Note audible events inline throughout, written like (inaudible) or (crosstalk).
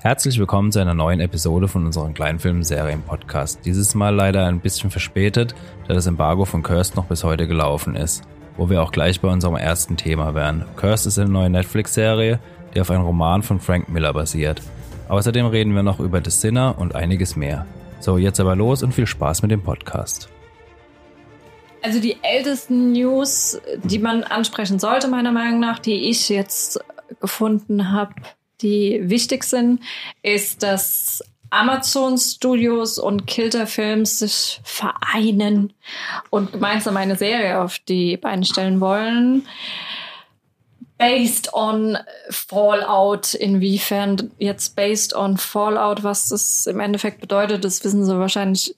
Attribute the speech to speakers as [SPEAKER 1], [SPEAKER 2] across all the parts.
[SPEAKER 1] Herzlich willkommen zu einer neuen Episode von unserem Kleinfilm-Serien-Podcast. Dieses Mal leider ein bisschen verspätet, da das Embargo von Cursed noch bis heute gelaufen ist. Wo wir auch gleich bei unserem ersten Thema wären. Cursed ist eine neue Netflix-Serie, die auf einem Roman von Frank Miller basiert. Außerdem reden wir noch über The Sinner und einiges mehr. So, jetzt aber los und viel Spaß mit dem Podcast.
[SPEAKER 2] Also die ältesten News, die man ansprechen sollte, meiner Meinung nach, die ich jetzt gefunden habe, die wichtig sind, ist, dass Amazon Studios und Kilter Films sich vereinen und gemeinsam eine Serie auf die Beine stellen wollen. Based on Fallout, inwiefern jetzt based on Fallout, was das im Endeffekt bedeutet, das wissen sie wahrscheinlich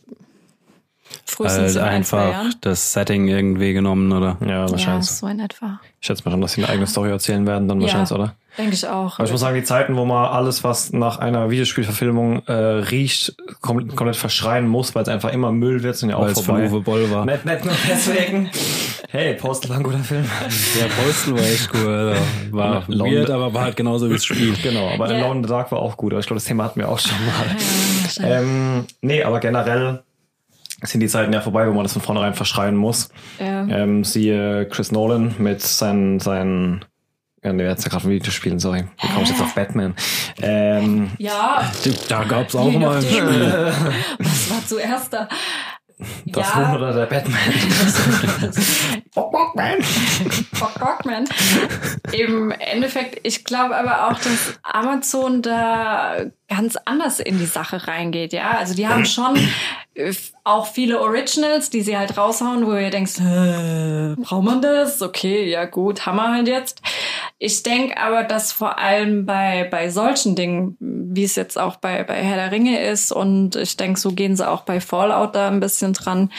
[SPEAKER 2] frühestens
[SPEAKER 3] also
[SPEAKER 2] zwei
[SPEAKER 3] einfach
[SPEAKER 2] Jahren.
[SPEAKER 3] das Setting irgendwie genommen, oder?
[SPEAKER 4] Ja,
[SPEAKER 2] Ja,
[SPEAKER 4] wahrscheinlich.
[SPEAKER 2] so in etwa.
[SPEAKER 4] Ich schätze mal schon, dass sie eine eigene Story erzählen werden, dann wahrscheinlich,
[SPEAKER 2] ja,
[SPEAKER 4] oder?
[SPEAKER 2] Denke ich auch.
[SPEAKER 4] Aber ich muss sagen, die Zeiten, wo man alles, was nach einer Videospielverfilmung äh, riecht, kom komplett verschreien muss, weil es einfach immer Müll wird, sind ja auch
[SPEAKER 3] Weil es von
[SPEAKER 4] vorbei.
[SPEAKER 3] Uwe Boll war.
[SPEAKER 4] Nicht, nicht nur deswegen. hey, Postal war ein guter Film.
[SPEAKER 3] Der Postal war echt cool. Also war weird, aber war halt genauso wie das Spiel.
[SPEAKER 4] Genau, aber
[SPEAKER 2] Ja.
[SPEAKER 4] Alone in the Dark war auch gut. Aber ich glaube, das Thema hatten wir auch schon mal.
[SPEAKER 2] Ja, wahrscheinlich.
[SPEAKER 4] Ähm, nee, aber generell sind die Zeiten ja vorbei, wo man das von vornherein verschreien muss.
[SPEAKER 2] ja.
[SPEAKER 4] Ähm, siehe Chris Nolan mit seinen, seinen ja, nee, jetzt ja gerade von Videospielen, sorry. Wie komme ich jetzt auf Batman? Ähm,
[SPEAKER 2] ja,
[SPEAKER 3] Da gab's auch
[SPEAKER 2] Je
[SPEAKER 3] mal ein. Spiel.
[SPEAKER 2] was war zuerst da?
[SPEAKER 4] das Huhn oder der Batman? (laughs) Batman!
[SPEAKER 2] Bock, Bock, man. Im Endeffekt, ich glaube aber auch, dass Amazon da ganz anders in die Sache reingeht, ja. Also die haben schon äh, auch viele Originals, die sie halt raushauen, wo ihr denkst, braucht man das? Okay, ja gut, haben wir halt jetzt. Ich denke aber, dass vor allem bei, bei solchen Dingen, wie es jetzt auch bei, bei Herr der Ringe ist, und ich denke, so gehen sie auch bei Fallout da ein bisschen dran,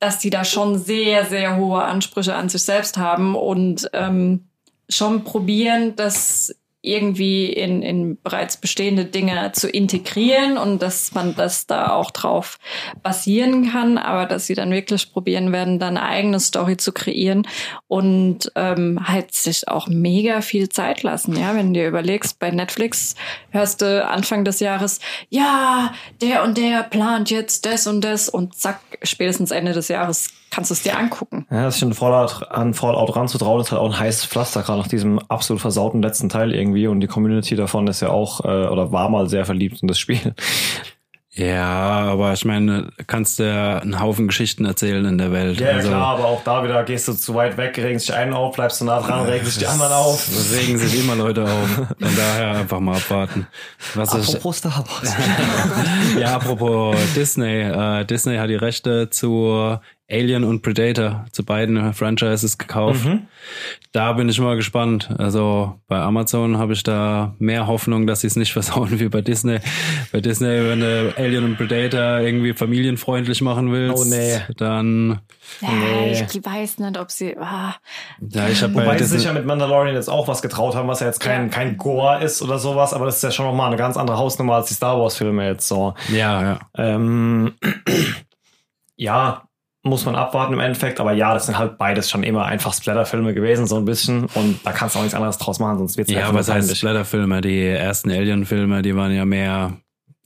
[SPEAKER 2] dass die da schon sehr, sehr hohe Ansprüche an sich selbst haben und ähm, schon probieren, das irgendwie in, in bereits bestehende Dinge zu integrieren und dass man das da auch drauf basieren kann, aber dass sie dann wirklich probieren werden, dann eigene Story zu kreieren und ähm, halt sich auch mega viel Zeit lassen. Ja, wenn du dir überlegst, bei Netflix hörst du Anfang des Jahres, ja, der und der plant jetzt das und das und zack, spätestens Ende des Jahres kannst du es dir angucken.
[SPEAKER 4] Ja, sich an Fallout, an Fallout ranzutrauen, ist halt auch ein heißes Pflaster, gerade nach diesem absolut versauten letzten Teil irgendwie. Und die Community davon ist ja auch, äh, oder war mal sehr verliebt in das Spiel.
[SPEAKER 3] Ja, aber ich meine, kannst du ja einen Haufen Geschichten erzählen in der Welt. also,
[SPEAKER 4] aber auch da wieder gehst du zu weit weg, regst dich einen auf, bleibst du nah dran, regst dich die anderen auf. (laughs)
[SPEAKER 3] regen sich immer Leute auf. Von (laughs) daher einfach mal abwarten. Was
[SPEAKER 4] Apropos Star Wars. (laughs)
[SPEAKER 3] ja, apropos Disney. Äh, Disney hat die Rechte zu Alien und Predator, zu beiden Franchises gekauft. Da bin ich mal gespannt. Also bei Amazon habe ich da mehr Hoffnung, dass sie es nicht (laughs) versauen wie bei Disney. Bei Disney, wenn du Alien und Predator irgendwie familienfreundlich machen willst,
[SPEAKER 4] Oh, nee.
[SPEAKER 3] dann
[SPEAKER 2] Ja,
[SPEAKER 4] Nee.
[SPEAKER 2] ich weiß nicht, ob sie. Ah,
[SPEAKER 3] ja, ich habe bei
[SPEAKER 4] Wobei sie
[SPEAKER 3] Disney
[SPEAKER 4] sich ja mit Mandalorian jetzt auch was getraut haben, was ja jetzt kein,
[SPEAKER 2] Ja.
[SPEAKER 4] kein Gore ist oder sowas, aber das ist ja schon nochmal eine ganz andere Hausnummer als die Star Wars Filme jetzt so.
[SPEAKER 3] ja, ja.
[SPEAKER 4] Ähm, (clears throat) ja, muss man abwarten im Endeffekt, aber ja, das sind halt beides schon immer einfach Splatter-Filme gewesen, so ein bisschen. Und da kannst du auch nichts anderes draus machen, sonst wird's
[SPEAKER 3] Ja,
[SPEAKER 4] nur
[SPEAKER 3] was heißt. Splatter-Filme? Die ersten Alien-Filme, die waren ja mehr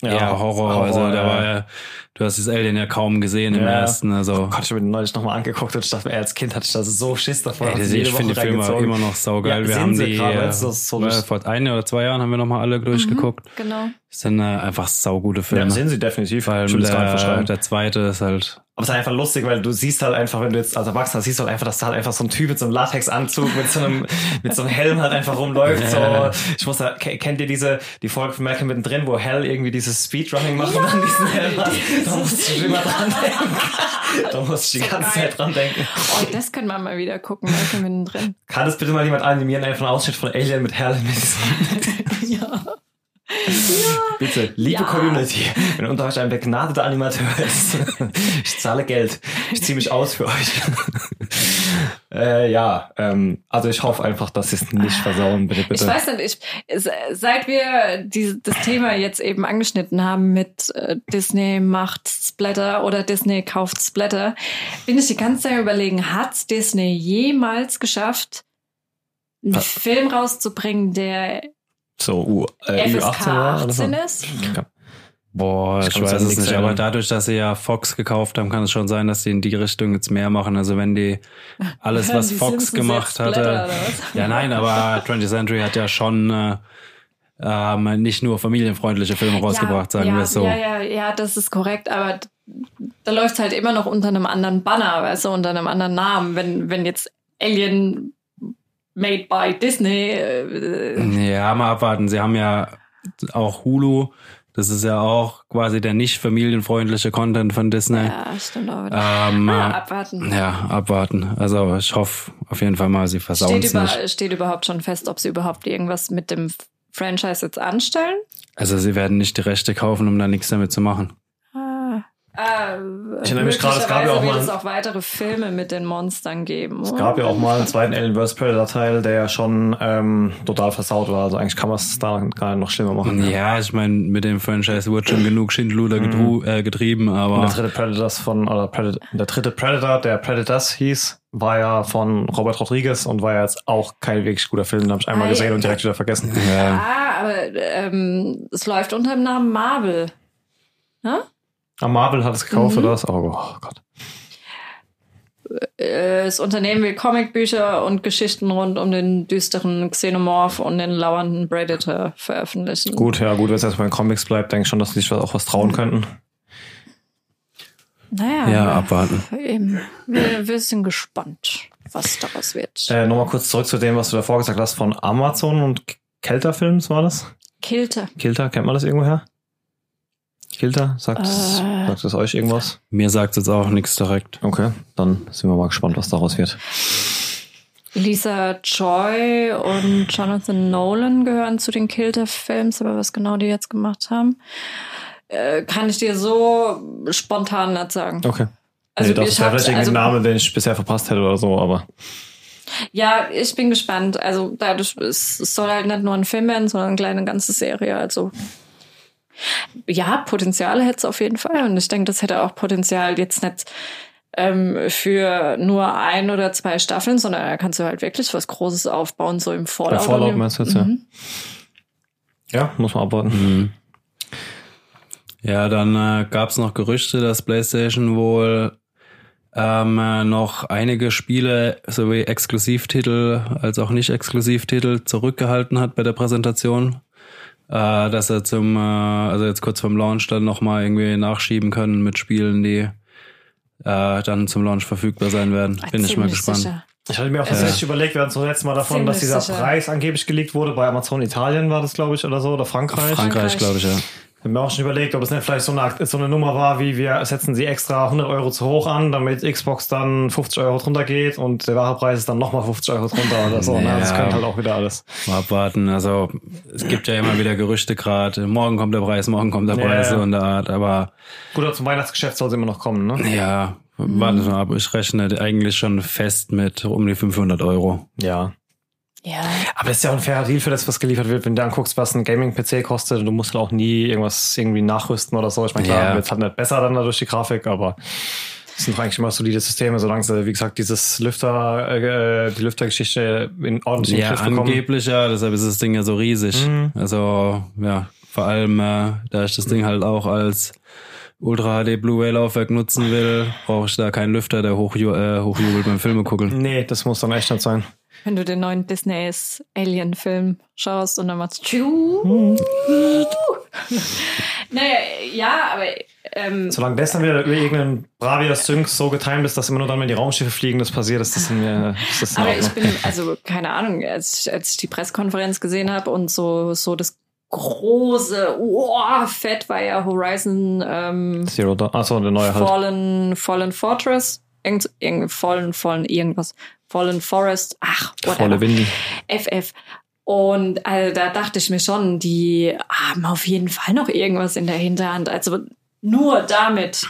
[SPEAKER 4] Ja,
[SPEAKER 3] eher Horror.
[SPEAKER 4] Horror,
[SPEAKER 3] also da
[SPEAKER 4] ja.
[SPEAKER 3] war ja, du hast das Alien ja kaum gesehen im
[SPEAKER 4] Ja.
[SPEAKER 3] ersten. Also
[SPEAKER 4] Oh Gott, ich habe mir neulich nochmal angeguckt und ich dachte, mir, als Kind hatte ich da so Schiss davor.
[SPEAKER 3] Ey,
[SPEAKER 4] jede
[SPEAKER 3] ich finde die Filme immer noch saugeil.
[SPEAKER 4] Ja,
[SPEAKER 3] wir haben
[SPEAKER 4] sie
[SPEAKER 3] die
[SPEAKER 4] gerade,
[SPEAKER 3] äh,
[SPEAKER 4] so
[SPEAKER 3] äh, vor ein oder zwei Jahren haben wir noch mal alle durchgeguckt.
[SPEAKER 2] genau.
[SPEAKER 3] Das sind äh, einfach saugute
[SPEAKER 4] Ja,
[SPEAKER 3] Filme.
[SPEAKER 4] sind sie definitiv. Ich nicht
[SPEAKER 3] der, der zweite ist halt
[SPEAKER 4] Aber es ist einfach lustig, weil du siehst halt einfach, wenn du jetzt als Erwachsener siehst du halt einfach, dass da halt einfach so ein Typ mit so einem Latexanzug, mit so einem, (laughs) mit so einem Helm halt einfach rumläuft. So, (laughs) ich muss da, ke- kennt ihr diese, die Folge von Malcolm mittendrin, wo Hell irgendwie dieses Speedrunning macht und dann diesen Helm hat? (laughs) Da musste ich immer dran denken. Da musste ich die ganze. Zeit dran denken.
[SPEAKER 2] Oh, das können wir mal wieder gucken, welche mittendrin.
[SPEAKER 4] Kann das bitte mal jemand animieren, einfach einen Ausschnitt von Alien mit diesem, (laughs)
[SPEAKER 2] Ja.
[SPEAKER 4] Bitte, liebe
[SPEAKER 2] Ja.
[SPEAKER 4] Community, wenn unter euch ein begnadeter Animateur ist, (laughs) ich zahle Geld, ich ziehe mich aus für euch. äh, ja, ähm, also ich hoffe einfach, dass sie es nicht versauen, bitte, bitte.
[SPEAKER 2] Ich weiß nicht, ich, seit wir die, das Thema jetzt eben angeschnitten haben mit äh, Disney macht Splatter oder Disney kauft Splatter, bin ich die ganze Zeit überlegen, hat's Disney jemals geschafft, einen
[SPEAKER 4] Was?
[SPEAKER 2] Film rauszubringen, der
[SPEAKER 4] so U, äh,
[SPEAKER 2] FSK
[SPEAKER 4] U18 war oder so.
[SPEAKER 2] 18 ist.
[SPEAKER 3] Boah, ich,
[SPEAKER 4] Ich
[SPEAKER 3] weiß es nicht, aber dadurch, dass sie ja Fox gekauft haben, kann es schon sein, dass die in die Richtung jetzt mehr machen. Also wenn die (laughs) alles, was
[SPEAKER 2] Die
[SPEAKER 3] Fox
[SPEAKER 2] Simpsons
[SPEAKER 3] gemacht hatte. Ja, nein, aber (laughs) 20th Century hat ja schon äh, ähm, nicht nur familienfreundliche Filme rausgebracht, sagen
[SPEAKER 2] ja,
[SPEAKER 3] wir es so.
[SPEAKER 2] Ja, ja, ja, das ist korrekt, aber da läuft halt immer noch unter einem anderen Banner, weißt du, unter einem anderen Namen. Wenn, wenn jetzt Alien made by Disney, äh,
[SPEAKER 3] Ja, mal abwarten. Sie haben ja auch Hulu. Das ist ja auch quasi der nicht familienfreundliche Content von Disney.
[SPEAKER 2] ja, stimmt auch wieder.
[SPEAKER 3] Ähm,
[SPEAKER 2] ah, abwarten.
[SPEAKER 3] ja, abwarten. Also ich hoffe auf jeden Fall mal, sie versauen es
[SPEAKER 2] über,
[SPEAKER 3] nicht.
[SPEAKER 2] steht überhaupt schon fest, ob sie überhaupt irgendwas mit dem Franchise jetzt anstellen?
[SPEAKER 3] Also sie werden nicht die Rechte kaufen, um da nichts damit zu machen.
[SPEAKER 2] Ah,
[SPEAKER 4] Ich erinnere mich gerade, es gab ja auch mal
[SPEAKER 2] wird es auch weitere Filme mit den Monstern geben.
[SPEAKER 4] Es gab ja auch mal einen zweiten Alien vs. Predator Teil, der ja schon ähm, total versaut war. Also eigentlich kann man es da gar nicht noch schlimmer machen.
[SPEAKER 3] Ja, ich meine, mit dem Franchise wurde schon genug Schindluder gedru äh, getrieben,
[SPEAKER 4] Und der
[SPEAKER 3] aber
[SPEAKER 4] dritte Predators von, oder Predator, der dritte Predator, der Predators hieß, war ja von Robert Rodriguez und war ja jetzt auch kein wirklich guter Film. Den habe ich einmal
[SPEAKER 2] Ah,
[SPEAKER 4] gesehen
[SPEAKER 2] ja.
[SPEAKER 4] und direkt wieder vergessen.
[SPEAKER 3] ja,
[SPEAKER 2] Ah, aber ähm, es läuft unter dem Namen Marvel. Ne?
[SPEAKER 4] Ah, Marvel hat es gekauft
[SPEAKER 2] Mhm.
[SPEAKER 4] oder was? Oh, Gott.
[SPEAKER 2] Äh, Das Unternehmen will Comicbücher und Geschichten rund um den düsteren Xenomorph und den lauernden Predator veröffentlichen.
[SPEAKER 4] Gut, ja, gut, wenn es erstmal in Comics bleibt, denke ich schon, dass sie sich auch was trauen könnten.
[SPEAKER 2] Naja,
[SPEAKER 3] ja, abwarten.
[SPEAKER 2] eben. Wir, wir sind gespannt, was daraus wird.
[SPEAKER 4] Äh, Nochmal kurz zurück zu dem, was du davor gesagt hast von Amazon und Kelter Films war das?
[SPEAKER 2] Kilter.
[SPEAKER 4] Kilter, kennt man das irgendwoher? Kilter, sagt, es
[SPEAKER 2] Äh.
[SPEAKER 4] sagt es euch irgendwas?
[SPEAKER 3] Mir sagt jetzt auch nichts direkt.
[SPEAKER 4] Okay, dann sind wir mal gespannt, was daraus wird.
[SPEAKER 2] Lisa Joy und Jonathan Nolan gehören zu den Kilter-Films, aber was genau die jetzt gemacht haben, äh, kann ich dir so spontan nicht sagen.
[SPEAKER 4] Okay.
[SPEAKER 2] Also
[SPEAKER 4] nee, das ist ja
[SPEAKER 2] hab-
[SPEAKER 4] vielleicht irgendwie
[SPEAKER 2] also-
[SPEAKER 4] Name, den ich bisher verpasst hätte oder so, aber
[SPEAKER 2] Ja, ich bin gespannt. Also dadurch, es es soll halt nicht nur ein Film werden, sondern eine kleine ganze Serie. Also ja, Potenzial hätte es auf jeden Fall. Und ich denke, das hätte auch Potenzial jetzt nicht ähm, für nur ein oder zwei Staffeln, sondern da kannst du halt wirklich was Großes aufbauen, so im Fallout.
[SPEAKER 4] bei Fallout meinst du jetzt, ja?
[SPEAKER 2] Mhm.
[SPEAKER 4] Ja, muss man abwarten.
[SPEAKER 3] Mhm. Ja, dann äh, gab es noch Gerüchte, dass PlayStation wohl ähm, äh, noch einige Spiele sowie Exklusivtitel als auch nicht Exklusivtitel zurückgehalten hat bei der Präsentation. Äh, dass er zum, äh, also jetzt kurz vorm Launch dann nochmal irgendwie nachschieben können mit Spielen, die äh, dann zum Launch verfügbar sein werden. Bin ich mal gespannt.
[SPEAKER 2] sicher.
[SPEAKER 4] Ich hatte mir auch tatsächlich überlegt, wir hatten so letztes Mal davon, dass dieser
[SPEAKER 2] sicher.
[SPEAKER 4] Preis angeblich gelegt wurde bei Amazon Italien war das, glaube ich, oder so, oder Frankreich.
[SPEAKER 3] Frankreich, glaube ich, ja.
[SPEAKER 4] Ich habe mir auch schon überlegt, ob es nicht vielleicht so eine, so eine Nummer war, wie wir setzen sie extra 100 Euro zu hoch an, damit Xbox dann 50 Euro drunter geht und der wahre Preis ist dann nochmal 50 Euro drunter oder so.
[SPEAKER 3] Ja.
[SPEAKER 4] Ne? Das könnte halt auch wieder alles.
[SPEAKER 3] Mal abwarten. Also es gibt ja immer wieder Gerüchte gerade. Morgen kommt der Preis, morgen kommt der Preis
[SPEAKER 4] ja.
[SPEAKER 3] so in der Art. Aber
[SPEAKER 4] Gut, aber zum Weihnachtsgeschäft soll es immer noch kommen, ne?
[SPEAKER 3] ja, warte mal ab. Ich rechne eigentlich schon fest mit um die 500 Euro.
[SPEAKER 4] Ja.
[SPEAKER 2] Ja.
[SPEAKER 4] Aber das ist ja auch ein fairer Deal für das, was geliefert wird. Wenn du anguckst, was ein Gaming-PC kostet, du musst halt auch nie irgendwas irgendwie nachrüsten oder so. Ich meine, klar,
[SPEAKER 3] Ja.
[SPEAKER 4] wird halt nicht besser dann dadurch die Grafik, aber es sind doch eigentlich immer solide Systeme, solange sie, wie gesagt, dieses Lüfter, äh, die Lüftergeschichte in ordentlichen
[SPEAKER 3] Ja,
[SPEAKER 4] Griff bekommen.
[SPEAKER 3] angeblich ja. Deshalb ist das Ding ja so riesig.
[SPEAKER 4] Mhm.
[SPEAKER 3] Also ja, vor allem, äh, da ich das Ding halt auch als Ultra HD Blu-ray Laufwerk nutzen will, brauche ich da keinen Lüfter, der hochju äh, hochjubelt beim Filme gucken.
[SPEAKER 4] Nee, das muss dann echt nicht sein.
[SPEAKER 2] Wenn du den neuen Disneys Alien-Film schaust und dann machst du. (laughs) Naja, ja, aber ähm,
[SPEAKER 4] Solange das dann wieder über irgendeinen Bravia-Sync so getimed ist, dass immer nur dann, wenn die Raumschiffe fliegen, das passiert, ist das in mir, ist das in
[SPEAKER 2] Aber ich bin, also keine Ahnung, als ich, als ich die Pressekonferenz gesehen habe und so, so das große, oh, fett war ja Horizon ähm,
[SPEAKER 4] Zero Dawn. Achso, der neue halt.
[SPEAKER 2] Fallen, Fallen Fortress, irgend, irgend, Fallen, Fallen, irgendwas, Fallen Forest, ach, whatever.
[SPEAKER 4] Volle Windy.
[SPEAKER 2] FF. Und also, da dachte ich mir schon, die haben auf jeden Fall noch irgendwas in der Hinterhand. Also nur damit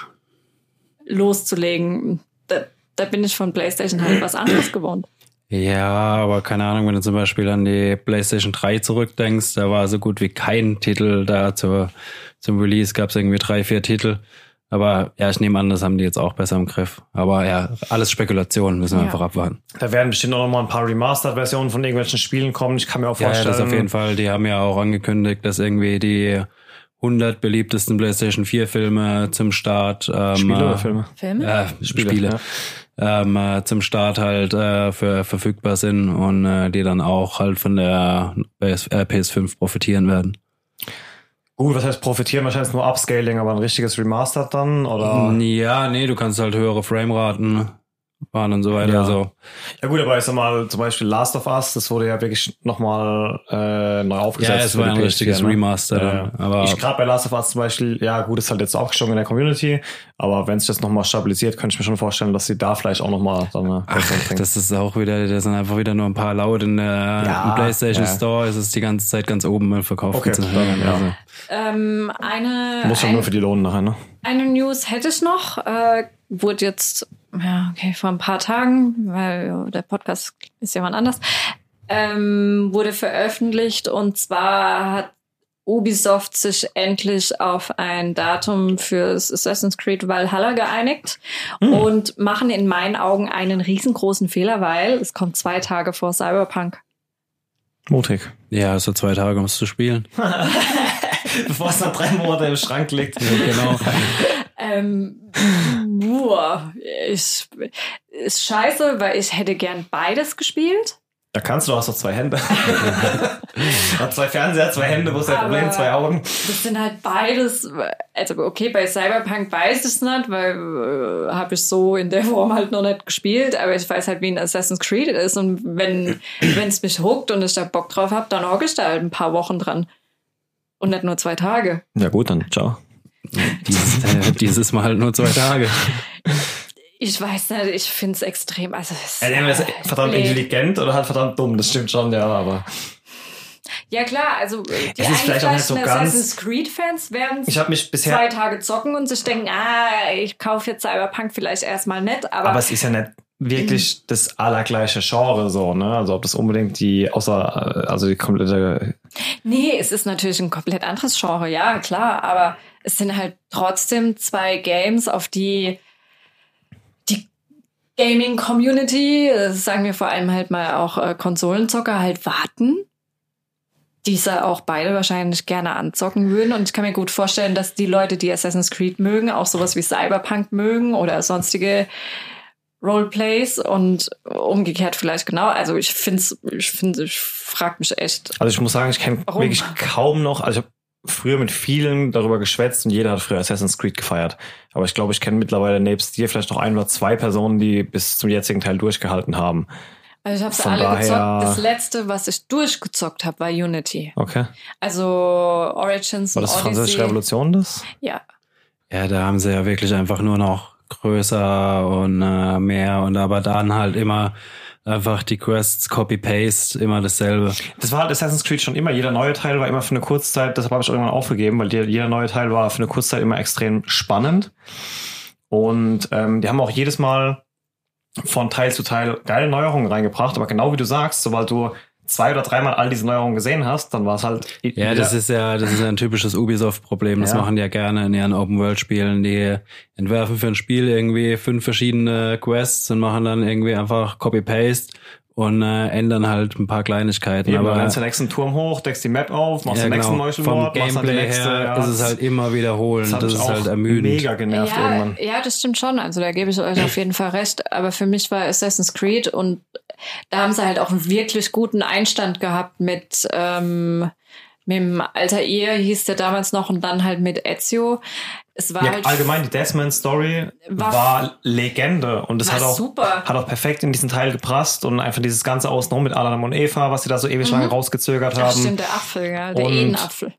[SPEAKER 2] loszulegen, da, da bin ich von PlayStation halt was anderes (clears throat) gewohnt.
[SPEAKER 3] Ja, aber keine Ahnung, wenn du zum Beispiel an die PlayStation 3 zurückdenkst, da war so gut wie kein Titel da zur, zum Release, gab es irgendwie drei, vier Titel. Aber ja, ich nehme an, das haben die jetzt auch besser im Griff. Aber ja, alles Spekulation, müssen wir
[SPEAKER 2] Ja.
[SPEAKER 3] einfach abwarten.
[SPEAKER 4] Da werden bestimmt auch noch mal ein paar Remastered-Versionen von irgendwelchen Spielen kommen. Ich kann mir auch
[SPEAKER 3] Ja, ja,
[SPEAKER 4] vorstellen.
[SPEAKER 3] das auf jeden Fall. Die haben ja auch angekündigt, dass irgendwie die 100 beliebtesten PlayStation 4 Filme zum Start ähm,
[SPEAKER 4] Spiele
[SPEAKER 3] äh,
[SPEAKER 4] oder Filme?
[SPEAKER 2] Filme?
[SPEAKER 3] äh, Spiele, ähm, äh, zum Start halt äh, für verfügbar sind und äh, die dann auch halt von der PS, äh, PS5 profitieren werden.
[SPEAKER 4] Gut, was heißt profitieren? Wahrscheinlich nur Upscaling, aber ein richtiges Remastered dann? Oder?
[SPEAKER 3] Ja, nee, du kannst halt höhere Frameraten fahren und so weiter.
[SPEAKER 4] Ja.
[SPEAKER 3] Also,
[SPEAKER 4] Ja gut, aber ich sag mal, zum Beispiel Last of Us, das wurde ja wirklich nochmal äh, neu aufgesetzt.
[SPEAKER 3] Ja, es war ein
[SPEAKER 4] PS4,
[SPEAKER 3] richtiges
[SPEAKER 4] ne?
[SPEAKER 3] Remaster dann,
[SPEAKER 4] Ja, ja.
[SPEAKER 3] aber-
[SPEAKER 4] ich gerade bei Last of Us zum Beispiel, ja gut, ist halt jetzt aufgeschoben in der Community, aber wenn sich das nochmal stabilisiert, könnte ich mir schon vorstellen, dass sie da vielleicht auch nochmal dann eine
[SPEAKER 3] das ist auch wieder, das sind einfach wieder nur ein paar laut in der
[SPEAKER 4] Ja,
[SPEAKER 3] im PlayStation
[SPEAKER 4] ja.
[SPEAKER 3] Store. Es ist die ganze Zeit ganz oben im Verkauf.
[SPEAKER 4] Okay, dann, ja.
[SPEAKER 3] Also,
[SPEAKER 2] Ähm, eine,
[SPEAKER 4] Muss schon
[SPEAKER 2] ein,
[SPEAKER 4] nur für die lohnen nachher, ne?
[SPEAKER 2] Eine News hätte ich noch. Äh, wurde jetzt, ja, okay, vor ein paar Tagen, weil der Podcast ist ja wann anders, ähm, wurde veröffentlicht und zwar hat Ubisoft sich endlich auf ein Datum fürs Assassin's Creed Valhalla geeinigt und machen in meinen Augen einen riesengroßen Fehler, weil es kommt zwei Tage vor Cyberpunk.
[SPEAKER 4] Mutig.
[SPEAKER 3] ja, so zwei Tage musst du spielen. (laughs) (laughs)
[SPEAKER 4] Bevor es nach drei Monate im Schrank liegt.
[SPEAKER 3] genau.
[SPEAKER 2] Ähm, boah, ich, ist scheiße, weil ich hätte gern beides gespielt.
[SPEAKER 4] Da kannst du, du hast doch zwei Hände. (laughs) hat zwei Fernseher, zwei Hände, wo ist dein Problem? Zwei Augen.
[SPEAKER 2] Das sind halt beides, also okay, bei Cyberpunk weiß ich es nicht, weil äh, habe ich so in der Form halt noch nicht gespielt, aber ich weiß halt, wie ein Assassin's Creed ist und wenn (clears throat) es mich huckt und ich da Bock drauf habe, dann hocke ich da halt ein paar Wochen dran. Und nicht nur zwei Tage.
[SPEAKER 4] Ja gut, dann ciao.
[SPEAKER 3] Dieses, äh, dieses Mal halt nur zwei Tage.
[SPEAKER 2] Ich weiß nicht, ich finde es extrem, also es,
[SPEAKER 4] Ja, ist verdammt
[SPEAKER 2] Nee.
[SPEAKER 4] intelligent oder halt verdammt dumm, das stimmt schon, ja, aber.
[SPEAKER 2] Ja klar, also die
[SPEAKER 4] Es ist vielleicht auch nicht so ganz-
[SPEAKER 2] Assassin's Creed-Fans werden
[SPEAKER 4] Ich habe mich bisher.
[SPEAKER 2] zwei Tage zocken und sich denken, ah, ich kaufe jetzt Cyberpunk vielleicht erstmal nicht, aber,
[SPEAKER 4] Aber es ist ja nicht wirklich das allergleiche Genre so, ne? Also ob das unbedingt die, außer, äh, also die komplette.
[SPEAKER 2] Nee, es ist natürlich ein komplett anderes Genre, ja, klar, aber es sind halt trotzdem zwei Games, auf die die Gaming-Community, äh, sagen wir vor allem halt mal auch äh, Konsolenzocker halt warten. Diese auch beide wahrscheinlich gerne anzocken würden. Und ich kann mir gut vorstellen, dass die Leute, die Assassin's Creed mögen, auch sowas wie Cyberpunk mögen oder sonstige Roleplays und umgekehrt vielleicht genau. Also ich finde ich finde, ich frage mich echt.
[SPEAKER 4] Also ich muss sagen, ich kenne wirklich kaum noch. Also ich habe früher mit vielen darüber geschwätzt und jeder hat früher Assassin's Creed gefeiert. Aber ich glaube, ich kenne mittlerweile nebst dir vielleicht noch ein oder zwei Personen, die bis zum jetzigen Teil durchgehalten haben.
[SPEAKER 2] Also ich habe es
[SPEAKER 4] Von
[SPEAKER 2] alle
[SPEAKER 4] daher-
[SPEAKER 2] gezockt. Das letzte, was ich durchgezockt habe, war Unity.
[SPEAKER 4] Okay.
[SPEAKER 2] Also Origins
[SPEAKER 4] War
[SPEAKER 2] und
[SPEAKER 4] das
[SPEAKER 2] Odyssey.
[SPEAKER 4] Französische Revolution das?
[SPEAKER 2] Ja.
[SPEAKER 3] Ja, da haben sie ja wirklich einfach nur noch größer und äh, mehr und aber dann halt immer einfach die Quests Copy-Paste, immer dasselbe.
[SPEAKER 4] Das war halt Assassin's Creed schon immer. Jeder neue Teil war immer für eine Kurzzeit, deshalb habe ich irgendwann aufgegeben, weil jeder, neue Teil war für eine Kurzzeit immer extrem spannend. Und ähm, die haben auch jedes Mal von Teil zu Teil geile Neuerungen reingebracht. Aber genau wie du sagst, sobald du zwei oder dreimal all diese Neuerungen gesehen hast, dann war es halt.
[SPEAKER 3] Ja, das ist ja, das ist ja ein typisches Ubisoft-Problem. Das
[SPEAKER 4] Ja.
[SPEAKER 3] machen die ja gerne in ihren Open-World-Spielen. Die entwerfen für ein Spiel irgendwie fünf verschiedene Quests und machen dann irgendwie einfach Copy-Paste und äh, ändern halt ein paar Kleinigkeiten.
[SPEAKER 4] Eben,
[SPEAKER 3] aber
[SPEAKER 4] du rennst den nächsten Turm hoch, deckst die Map auf, machst
[SPEAKER 3] ja,
[SPEAKER 4] den nächsten
[SPEAKER 3] genau,
[SPEAKER 4] Meuchelmord, machst dann die
[SPEAKER 3] Gameplay
[SPEAKER 4] nächste.
[SPEAKER 3] her
[SPEAKER 4] ja,
[SPEAKER 3] ist es halt immer wiederholen.
[SPEAKER 4] das hat
[SPEAKER 3] Das,
[SPEAKER 4] mich
[SPEAKER 3] ist halt ermüdend.
[SPEAKER 4] mega genervt
[SPEAKER 2] ja,
[SPEAKER 4] irgendwann.
[SPEAKER 2] ja, das stimmt schon. Also da gebe ich euch auf jeden Fall recht. Aber für mich war Assassin's Creed und da haben sie halt auch einen wirklich guten Einstand gehabt mit, ähm, mit dem Alter Ehe hieß der damals noch und dann halt mit Ezio. Es war
[SPEAKER 4] Ja,
[SPEAKER 2] halt
[SPEAKER 4] allgemein, die Desmond-Story
[SPEAKER 2] War-
[SPEAKER 4] war, Legende und
[SPEAKER 2] war
[SPEAKER 4] hat auch,
[SPEAKER 2] super.
[SPEAKER 4] hat auch perfekt in diesen Teil gepasst und einfach dieses ganze Außenrum mit Adam und Eva, was sie da so ewig lang rausgezögert
[SPEAKER 2] Ach,
[SPEAKER 4] haben.
[SPEAKER 2] stimmt, der Apfel, ja, der Edenapfel.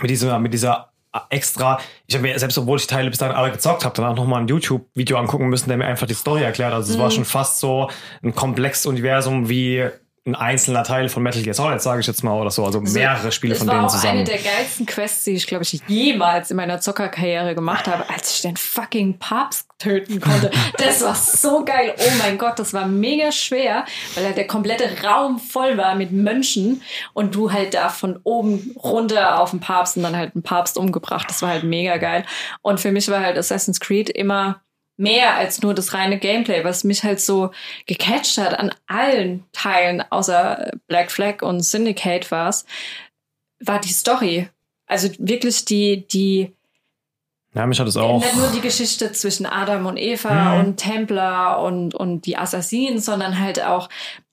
[SPEAKER 4] Mit dieser, mit dieser extra, ich habe mir, selbst obwohl ich die Teile bis dahin alle gezockt habe, danach nochmal ein YouTube-Video angucken müssen, der mir einfach die Story erklärt. Also es war schon fast so ein komplexes Universum wie ein einzelner Teil von Metal Gear Solid, sage ich jetzt mal, oder so. Also mehrere Spiele
[SPEAKER 2] das
[SPEAKER 4] von
[SPEAKER 2] war
[SPEAKER 4] denen zusammen.
[SPEAKER 2] eine der geilsten Quests, die ich, glaube ich, jemals in meiner Zockerkarriere gemacht habe, als ich den fucking Papst töten konnte. (laughs) Das war so geil. Oh mein Gott, das war mega schwer, weil halt der komplette Raum voll war mit Mönchen und du halt da von oben runter auf den Papst und dann halt einen Papst umgebracht. Das war halt mega geil. Und für mich war halt Assassin's Creed immer mehr als nur das reine Gameplay, was mich halt so gecatcht hat an allen Teilen, außer Black Flag und Syndicate war's, war die Story. Also wirklich die, die,
[SPEAKER 4] Ja, mich hat es auch.
[SPEAKER 2] nicht nur die Geschichte zwischen Adam und Eva
[SPEAKER 4] Mhm.
[SPEAKER 2] und Templar und, und die Assassinen, sondern halt auch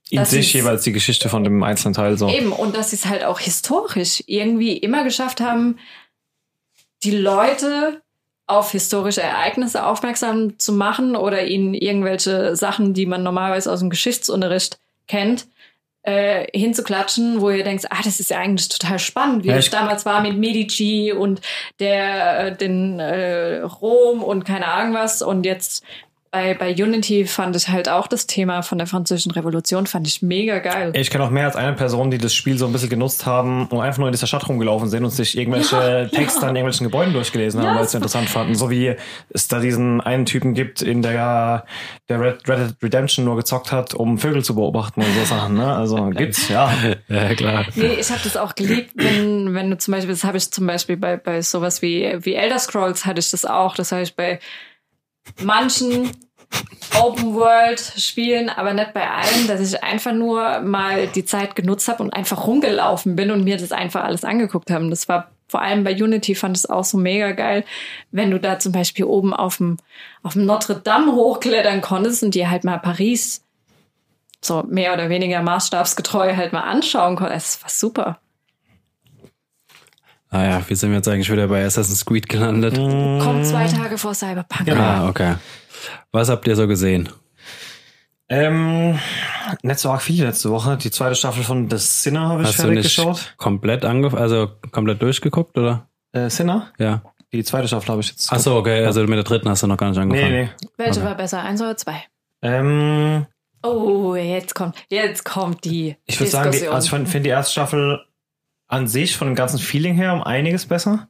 [SPEAKER 4] in sich jeweils die Geschichte von dem einzelnen Teil so.
[SPEAKER 2] Eben, und dass sie es halt auch historisch irgendwie immer geschafft haben, die Leute auf historische Ereignisse aufmerksam zu machen oder ihnen irgendwelche Sachen, die man normalerweise aus dem Geschichtsunterricht kennt, äh, hinzuklatschen, wo ihr denkt, ah, das ist ja eigentlich total spannend, wie
[SPEAKER 4] Ja,
[SPEAKER 2] es
[SPEAKER 4] ich-
[SPEAKER 2] damals war mit Medici und der äh, den äh, Rom und keine Ahnung was und jetzt bei, bei Unity fand ich halt auch das Thema von der französischen Revolution fand ich mega geil.
[SPEAKER 4] Ich kenne auch mehr als eine Person, die das Spiel so ein bisschen genutzt haben und einfach nur in dieser Stadt rumgelaufen sind und sich irgendwelche
[SPEAKER 2] Ja, (laughs)
[SPEAKER 4] Texte
[SPEAKER 2] ja.
[SPEAKER 4] an irgendwelchen Gebäuden durchgelesen
[SPEAKER 2] Ja,
[SPEAKER 4] haben, weil sie interessant fanden. So wie es da diesen einen Typen gibt, in der der Red, Red Dead Redemption nur gezockt hat, um Vögel zu beobachten und so Sachen. Ne? Also (laughs) gibt's, ja.
[SPEAKER 3] Ja, klar.
[SPEAKER 2] Nee, ich habe das auch geliebt, wenn, wenn du zum Beispiel, das habe ich zum Beispiel bei, bei sowas wie, wie Elder Scrolls hatte ich das auch. Das habe ich bei manchen Open World Spielen, aber nicht bei allen, dass ich einfach nur mal die Zeit genutzt habe und einfach rumgelaufen bin und mir das einfach alles angeguckt habe. Das war vor allem bei Unity fand es auch so mega geil, wenn du da zum Beispiel oben auf dem, auf dem Notre Dame hochklettern konntest und dir halt mal Paris so mehr oder weniger maßstabsgetreu halt mal anschauen konntest. Das war super.
[SPEAKER 3] Ah ja, wie sind wir jetzt eigentlich wieder bei Assassin's Creed gelandet?
[SPEAKER 2] Kommt zwei Tage vor Cyberpunk.
[SPEAKER 4] Genau.
[SPEAKER 3] Ah, okay. Was habt ihr so gesehen?
[SPEAKER 4] Ähm, nicht so arg viel letzte Woche. Die zweite Staffel von The Sinner habe ich
[SPEAKER 3] Hast du
[SPEAKER 4] fertig
[SPEAKER 3] nicht
[SPEAKER 4] geschaut.
[SPEAKER 3] komplett angef also komplett durchgeguckt oder?
[SPEAKER 4] Äh, Sinner?
[SPEAKER 3] Ja.
[SPEAKER 4] Die zweite Staffel habe ich jetzt.
[SPEAKER 3] Ach so, okay. Also mit der dritten hast du noch gar nicht angefangen.
[SPEAKER 4] Nee, nee.
[SPEAKER 2] Welche
[SPEAKER 3] Okay.
[SPEAKER 2] war besser, eins oder zwei?
[SPEAKER 4] Ähm,
[SPEAKER 2] Oh, jetzt kommt, jetzt kommt die
[SPEAKER 4] ich würde sagen, die, also ich finde find die erste Staffel an sich von dem ganzen Feeling her um einiges besser.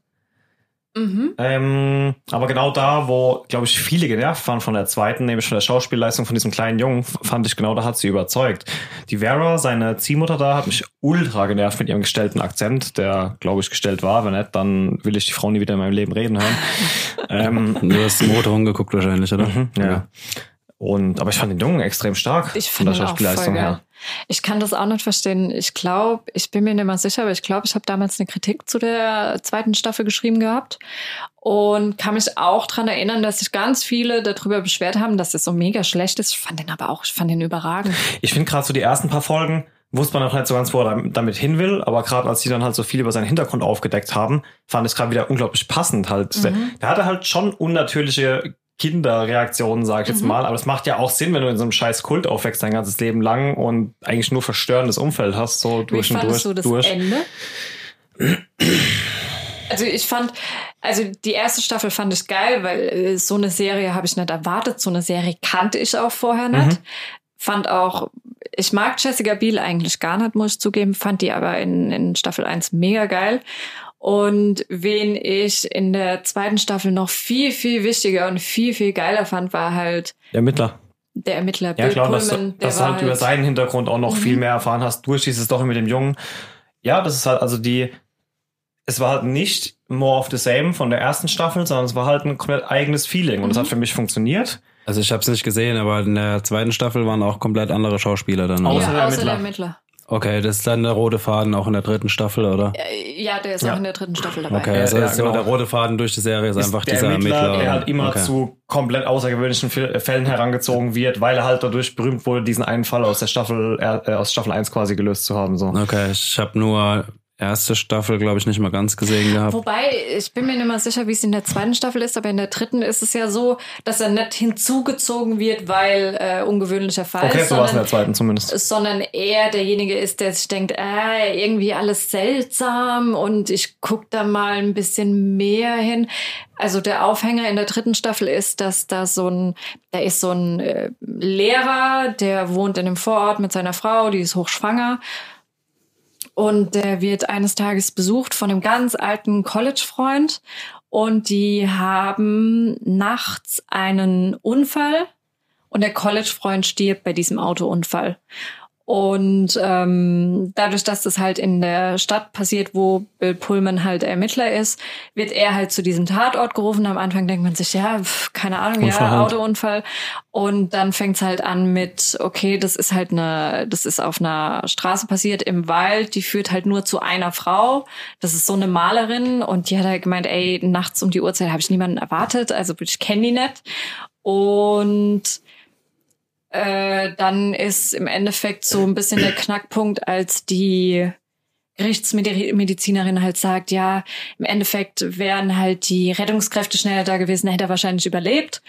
[SPEAKER 2] mhm.
[SPEAKER 4] Ähm, aber genau da, wo, glaube ich, viele genervt waren von der zweiten, nämlich von der Schauspielleistung von diesem kleinen Jungen, fand ich genau, da hat sie überzeugt. Die Vera, seine Ziehmutter da, hat mich ultra genervt mit ihrem gestellten Akzent, der, glaube ich, gestellt war. Wenn nicht, dann will ich die Frau nie wieder in meinem Leben reden hören. (laughs) ähm,
[SPEAKER 3] Du hast Motorhome geguckt wahrscheinlich, oder?
[SPEAKER 4] mhm, ja. Und, aber ich fand den Jungen extrem stark.
[SPEAKER 2] Ich
[SPEAKER 4] von
[SPEAKER 2] finde
[SPEAKER 4] der Schauspielleistung her.
[SPEAKER 2] Ich kann das auch nicht verstehen. Ich glaube, ich bin mir nicht mal sicher, aber ich glaube, ich habe damals eine Kritik zu der zweiten Staffel geschrieben gehabt und kann mich auch dran erinnern, dass sich ganz viele darüber beschwert haben, dass das so mega schlecht ist. Ich fand den aber auch, ich fand den überragend.
[SPEAKER 4] Ich finde gerade so die ersten paar Folgen wusste man noch nicht so ganz, wo er dam- damit hin will, aber gerade als die dann halt so viel über seinen Hintergrund aufgedeckt haben, fand ich es gerade wieder unglaublich passend halt. Der, der hatte halt schon unnatürliche Kinderreaktionen, sage ich jetzt mal, aber es macht ja auch Sinn, wenn du in so einem scheiß Kult aufwächst dein ganzes Leben lang und eigentlich nur verstörendes Umfeld hast, so
[SPEAKER 2] Wie
[SPEAKER 4] durch und durch.
[SPEAKER 2] du das
[SPEAKER 4] durch.
[SPEAKER 2] Ende? Also ich fand, also die erste Staffel fand ich geil, weil äh, so eine Serie habe ich nicht erwartet. So eine Serie kannte ich auch vorher nicht. Fand auch, ich mag Jessica Biel eigentlich gar nicht, muss ich zugeben, fand die aber in, in Staffel 1 mega geil. Und wen ich in der zweiten Staffel noch viel, viel wichtiger und viel, viel geiler fand, war halt
[SPEAKER 4] Der Ermittler.
[SPEAKER 2] der Ermittler
[SPEAKER 4] Ja,
[SPEAKER 2] Bill
[SPEAKER 4] klar, dass, du-
[SPEAKER 2] Pullman. Der
[SPEAKER 4] dass du
[SPEAKER 2] war
[SPEAKER 4] halt über seinen Hintergrund auch noch
[SPEAKER 2] Mhm.
[SPEAKER 4] viel mehr erfahren hast durch diese Story mit dem Jungen. Ja, das ist halt, also die, es war halt nicht more of the same von der ersten Staffel, sondern es war halt ein komplett eigenes Feeling und das
[SPEAKER 2] Mhm.
[SPEAKER 4] hat für mich funktioniert.
[SPEAKER 3] Also ich habe es nicht gesehen, aber in der zweiten Staffel waren auch komplett andere Schauspieler dann.
[SPEAKER 4] Außer
[SPEAKER 2] ja,
[SPEAKER 4] der
[SPEAKER 2] außer der
[SPEAKER 4] Ermittler.
[SPEAKER 2] Ermittler.
[SPEAKER 3] Okay, das ist dann der rote Faden auch in der dritten Staffel, oder?
[SPEAKER 2] Äh, Ja, der ist
[SPEAKER 4] Ja.
[SPEAKER 2] auch in der dritten Staffel dabei.
[SPEAKER 3] Okay, also
[SPEAKER 4] ja, genau.
[SPEAKER 3] der rote Faden durch die Serie ist,
[SPEAKER 4] Ist
[SPEAKER 3] einfach
[SPEAKER 4] der
[SPEAKER 3] dieser Ermittler.
[SPEAKER 4] der halt immer
[SPEAKER 3] okay.
[SPEAKER 4] zu komplett außergewöhnlichen Fäll- Fällen herangezogen wird, weil er halt dadurch berühmt wurde, diesen einen Fall aus der Staffel, äh, aus Staffel 1 quasi gelöst zu haben. So.
[SPEAKER 3] Okay, ich habe nur erste Staffel, glaube ich, nicht mal ganz gesehen gehabt.
[SPEAKER 2] Wobei, ich bin mir nicht mehr sicher, wie es in der zweiten Staffel ist, aber in der dritten ist es ja so, dass er nicht hinzugezogen wird, weil äh, ungewöhnlicher Fall
[SPEAKER 4] Okay,
[SPEAKER 2] ist,
[SPEAKER 4] so war es in
[SPEAKER 2] sondern,
[SPEAKER 4] der zweiten zumindest.
[SPEAKER 2] sondern er derjenige ist, der sich denkt, äh, irgendwie alles seltsam und ich guck da mal ein bisschen mehr hin. Also der Aufhänger in der dritten Staffel ist, dass da so ein, da ist so ein äh, Lehrer, der wohnt in einem Vorort mit seiner Frau, die ist hochschwanger und der wird eines Tages besucht von einem ganz alten College-Freund. Und die haben nachts einen Unfall und der College-Freund stirbt bei diesem Autounfall. Und ähm, dadurch, dass das halt in der Stadt passiert, wo Bill Pullman halt Ermittler ist, wird er halt zu diesem Tatort gerufen. Am Anfang denkt man sich, ja, pf, keine Ahnung,
[SPEAKER 3] Unfall
[SPEAKER 2] ja,
[SPEAKER 3] halt.
[SPEAKER 2] Autounfall. Und dann fängt's halt an mit, okay, das ist halt eine, das ist auf einer Straße passiert im Wald, die führt halt nur zu einer Frau. Das ist so eine Malerin und die hat halt gemeint, ey, nachts um die Uhrzeit habe ich niemanden erwartet, also ich kenne die nicht. Und äh, dann ist im Endeffekt so ein bisschen der Knackpunkt, als die Gerichtsmedizinerin halt sagt, ja, im Endeffekt wären halt die Rettungskräfte schneller da gewesen, hätte er wahrscheinlich überlebt.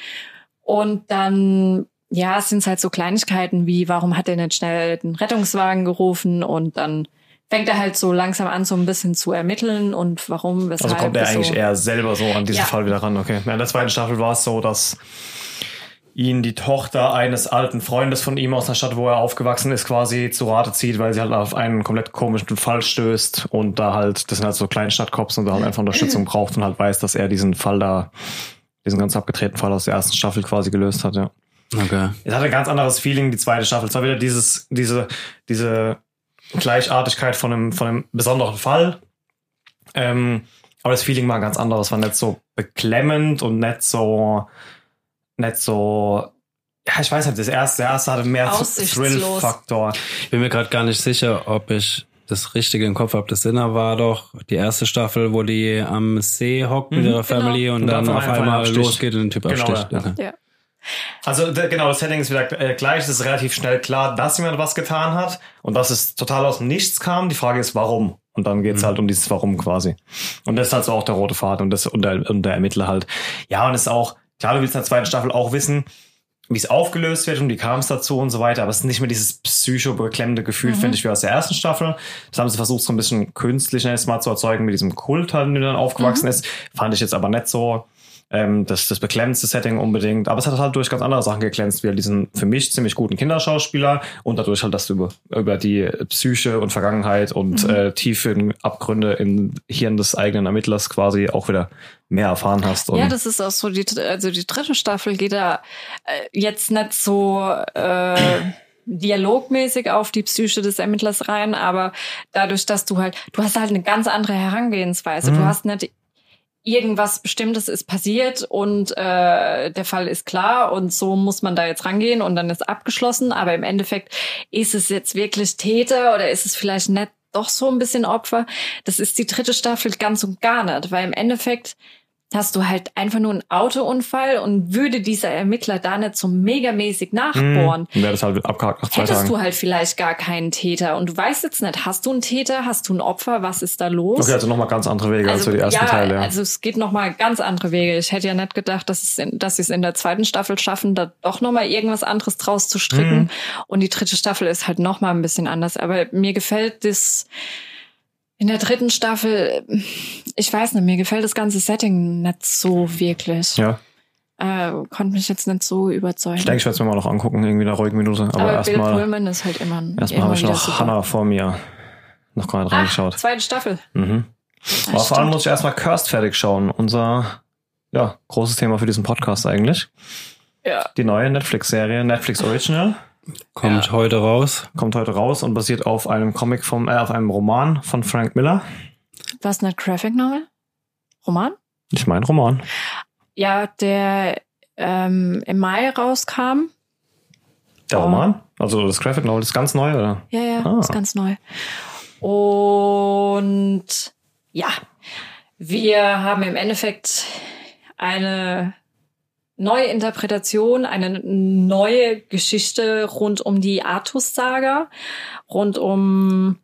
[SPEAKER 2] Und dann, ja, es sind halt so Kleinigkeiten wie, warum hat er nicht schnell den Rettungswagen gerufen und dann fängt er halt so langsam an, so ein bisschen zu ermitteln und warum, weshalb.
[SPEAKER 4] Also kommt er eigentlich eher selber so an diesen
[SPEAKER 2] Ja.
[SPEAKER 4] Fall wieder ran. Okay. Ja, in der zweiten Staffel war es so, dass ihn die Tochter eines alten Freundes von ihm aus der Stadt, wo er aufgewachsen ist, quasi zu Rate zieht, weil sie halt auf einen komplett komischen Fall stößt und da halt, das sind halt so kleine Stadtcops und da halt einfach Unterstützung braucht und halt weiß, dass er diesen Fall da, diesen ganz abgetretenen Fall aus der ersten Staffel quasi gelöst hat, ja.
[SPEAKER 3] Okay.
[SPEAKER 4] Es hat ein ganz anderes Feeling, die zweite Staffel. Es war wieder dieses, diese, diese Gleichartigkeit von einem, von einem besonderen Fall. Ähm, aber das Feeling war ganz anderes, war nicht so beklemmend und nicht so, nicht so, ja, ich weiß nicht, das erste, der erste hatte mehr. Thrill-Faktor.
[SPEAKER 3] Ich bin mir gerade gar nicht sicher, ob ich das Richtige im Kopf habe. Das Sinner war doch die erste Staffel, wo die am See hockt mit
[SPEAKER 4] Mhm,
[SPEAKER 3] ihrer
[SPEAKER 2] genau.
[SPEAKER 3] Family und,
[SPEAKER 4] Und dann
[SPEAKER 3] dann auf einmal
[SPEAKER 4] absticht.
[SPEAKER 3] losgeht und den Typ
[SPEAKER 4] Genau,
[SPEAKER 3] absticht.
[SPEAKER 4] ja.
[SPEAKER 3] Okay.
[SPEAKER 2] Ja.
[SPEAKER 4] Also genau, das Setting ist wieder äh, gleich. Es ist relativ schnell klar, dass jemand was getan hat und dass es total aus dem Nichts kam. Die Frage ist, warum? Und dann geht's halt um dieses Warum quasi. Und das ist halt so auch der rote Faden und, das, und, der, und der Ermittler halt. Ja, und es ist auch, klar, du willst in der zweiten Staffel auch wissen, wie es aufgelöst wird und wie kam es dazu und so weiter. Aber es ist nicht mehr dieses psycho-beklemmende Gefühl, finde ich, wie aus der ersten Staffel. Das haben sie versucht, so ein bisschen künstlich jetzt mal zu erzeugen mit diesem Kult, halt, der dann aufgewachsen ist. Fand ich jetzt aber nicht so ähm, das, das beklemmendste Setting unbedingt. Aber es hat halt durch ganz andere Sachen geglänzt, wie halt diesen für mich ziemlich guten Kinderschauspieler und dadurch halt, dass du über, über die Psyche und Vergangenheit und äh, tiefen Abgründe im Hirn des eigenen Ermittlers quasi auch wieder mehr erfahren hast.
[SPEAKER 2] Ja, das ist auch so, die, also die dritte Staffel geht da äh, jetzt nicht so äh, dialogmäßig auf die Psyche des Ermittlers rein, aber dadurch, dass du halt, du hast halt eine ganz andere Herangehensweise. Du hast nicht irgendwas Bestimmtes ist passiert und äh, der Fall ist klar und so muss man da jetzt rangehen und dann ist abgeschlossen. Aber im Endeffekt ist es jetzt wirklich Täter oder ist es vielleicht nicht doch so ein bisschen Opfer? Das ist die dritte Staffel ganz und gar nicht, weil im Endeffekt hast du halt einfach nur einen Autounfall und würde dieser Ermittler da nicht so megamäßig nachbohren,
[SPEAKER 4] Dann wäre das halt abgehakt nach zwei
[SPEAKER 2] hättest
[SPEAKER 4] Tagen.
[SPEAKER 2] du halt vielleicht gar keinen Täter und du weißt jetzt nicht, hast du einen Täter, hast du ein Opfer, was ist da los?
[SPEAKER 4] Okay, also nochmal ganz andere Wege als für die ersten
[SPEAKER 2] ja,
[SPEAKER 4] Teile. Ja.
[SPEAKER 2] Also es geht noch mal ganz andere Wege. Ich hätte ja nicht gedacht, dass, es in, dass sie es in der zweiten Staffel schaffen, da doch noch mal irgendwas anderes draus zu stricken.
[SPEAKER 4] Mhm.
[SPEAKER 2] Und die dritte Staffel ist halt noch mal ein bisschen anders. Aber mir gefällt das in der dritten Staffel, ich weiß nicht, mir gefällt das ganze Setting nicht so wirklich.
[SPEAKER 4] ja.
[SPEAKER 2] Äh, konnte mich jetzt nicht so überzeugen.
[SPEAKER 4] Ich denke, ich werde es mir mal noch angucken, irgendwie in einer ruhigen Minute. Aber,
[SPEAKER 2] Aber
[SPEAKER 4] erstmal
[SPEAKER 2] Pullman ist halt immer,
[SPEAKER 4] erstmal habe ich noch. Hannah vor mir noch gar nicht
[SPEAKER 2] Ah,
[SPEAKER 4] reingeschaut.
[SPEAKER 2] zweite Staffel.
[SPEAKER 4] Mhm.
[SPEAKER 2] Ja,
[SPEAKER 4] Aber vor allem muss ich erstmal Cursed fertig schauen. Unser ja, großes Thema für diesen Podcast eigentlich.
[SPEAKER 2] Ja.
[SPEAKER 4] Die neue Netflix-Serie, Netflix Original,
[SPEAKER 3] Kommt heute raus.
[SPEAKER 4] kommt heute raus und basiert auf einem Comic vom, äh, auf einem Roman von Frank Miller.
[SPEAKER 2] Was eine Graphic Novel? Roman?
[SPEAKER 4] Ich meine Roman.
[SPEAKER 2] Ja, der ähm, im Mai rauskam.
[SPEAKER 4] Der
[SPEAKER 2] Oh.
[SPEAKER 4] Roman? Also das Graphic Novel ist ganz neu, oder?
[SPEAKER 2] Ja, ja,
[SPEAKER 4] Ah.
[SPEAKER 2] ist ganz neu. Und ja, wir haben im Endeffekt eine neue Interpretation, eine neue Geschichte rund um die Artus-Saga, rund um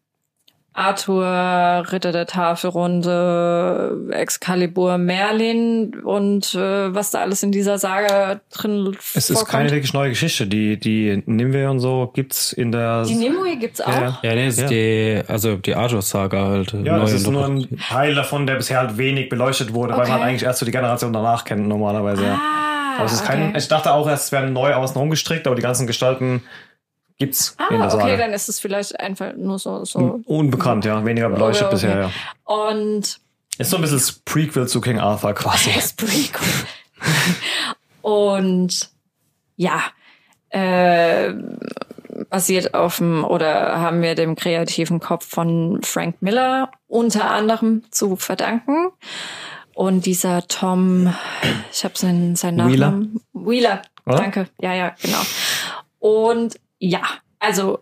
[SPEAKER 2] Arthur, Ritter der Tafelrunde, Excalibur, Merlin und äh, was da alles in dieser Saga drin
[SPEAKER 4] Es ist
[SPEAKER 2] vorkommt.
[SPEAKER 4] keine wirklich neue Geschichte. Die, die Nimue und so gibt's in der.
[SPEAKER 2] Die Nimue gibt's auch.
[SPEAKER 4] Ja,
[SPEAKER 3] Ja, nee, ist
[SPEAKER 4] Ja.
[SPEAKER 3] die, also die Arthur-Saga halt.
[SPEAKER 4] Ja, das ist nur ein Teil davon, der bisher halt wenig beleuchtet wurde, weil
[SPEAKER 2] Okay.
[SPEAKER 4] man eigentlich erst so die Generation danach kennt normalerweise. ja.
[SPEAKER 2] Ah,
[SPEAKER 4] kein,
[SPEAKER 2] okay.
[SPEAKER 4] ich dachte auch, es werden neu außen rumgestrickt, aber die ganzen Gestalten gibt's in
[SPEAKER 2] Ah,
[SPEAKER 4] der
[SPEAKER 2] okay,
[SPEAKER 4] Saga.
[SPEAKER 2] dann ist es vielleicht einfach nur so. so.
[SPEAKER 4] Unbekannt, ja, weniger beleuchtet
[SPEAKER 2] Okay, okay.
[SPEAKER 4] bisher, ja.
[SPEAKER 2] Und
[SPEAKER 4] Ist so ein bisschen das Prequel zu King Arthur quasi. (laughs)
[SPEAKER 2] das Prequel. Und ja, äh, basiert auf dem oder haben wir dem kreativen Kopf von Frank Miller unter anderem zu verdanken. Und dieser Tom, ich habe seinen, seinen
[SPEAKER 4] Wheeler?
[SPEAKER 2] Nachnamen. Wheeler,
[SPEAKER 4] Oder?
[SPEAKER 2] danke. Ja, ja, genau. Und ja, also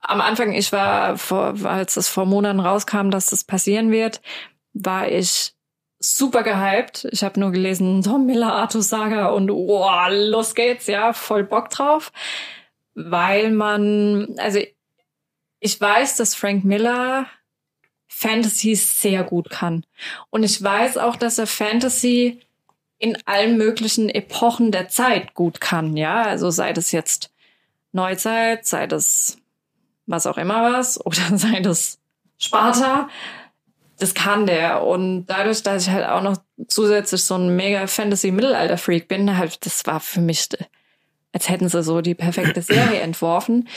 [SPEAKER 2] am Anfang, ich war, vor, als es vor Monaten rauskam, dass das passieren wird, war ich super gehypt. Ich habe nur gelesen, Tom Miller, Artus Saga und oh, los geht's, ja, voll Bock drauf. Weil man, also ich weiß, dass Frank Miller Fantasy sehr gut kann. Und ich weiß auch, dass er Fantasy in allen möglichen Epochen der Zeit gut kann, ja. Also sei das jetzt Neuzeit, sei das was auch immer was, (laughs) oder sei das Sparta. Das kann der. Und dadurch, dass ich halt auch noch zusätzlich so ein mega Fantasy-Mittelalter-Freak bin, halt, das war für mich, als hätten sie so die perfekte Serie (clears throat) entworfen.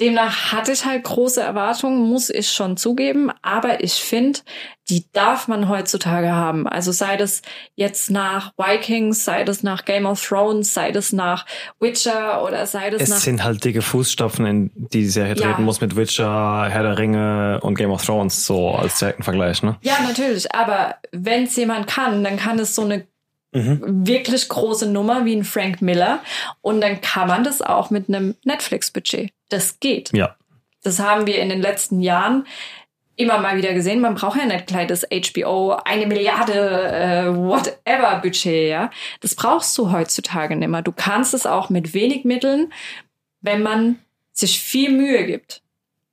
[SPEAKER 2] Demnach hatte ich halt große Erwartungen, muss ich schon zugeben. Aber ich finde, die darf man heutzutage haben. Also sei das jetzt nach Vikings, sei das nach Game of Thrones, sei das nach Witcher oder sei das nach
[SPEAKER 4] Es sind halt dicke Fußstapfen, in die die Serie
[SPEAKER 2] Ja.
[SPEAKER 4] treten muss mit Witcher, Herr der Ringe und Game of Thrones, so als direkten Vergleich, ne?
[SPEAKER 2] Ja, natürlich. Aber wenn es jemand kann, dann kann es so eine wirklich große Nummer wie ein Frank Miller. Und dann kann man das auch mit einem Netflix-Budget. Das geht.
[SPEAKER 4] Ja.
[SPEAKER 2] Das haben wir in den letzten Jahren immer mal wieder gesehen. Man braucht ja nicht gleich das HBO, eine Milliarde, äh, whatever Budget, ja. Das brauchst du heutzutage nicht mehr. Du kannst es auch mit wenig Mitteln, wenn man sich viel Mühe gibt.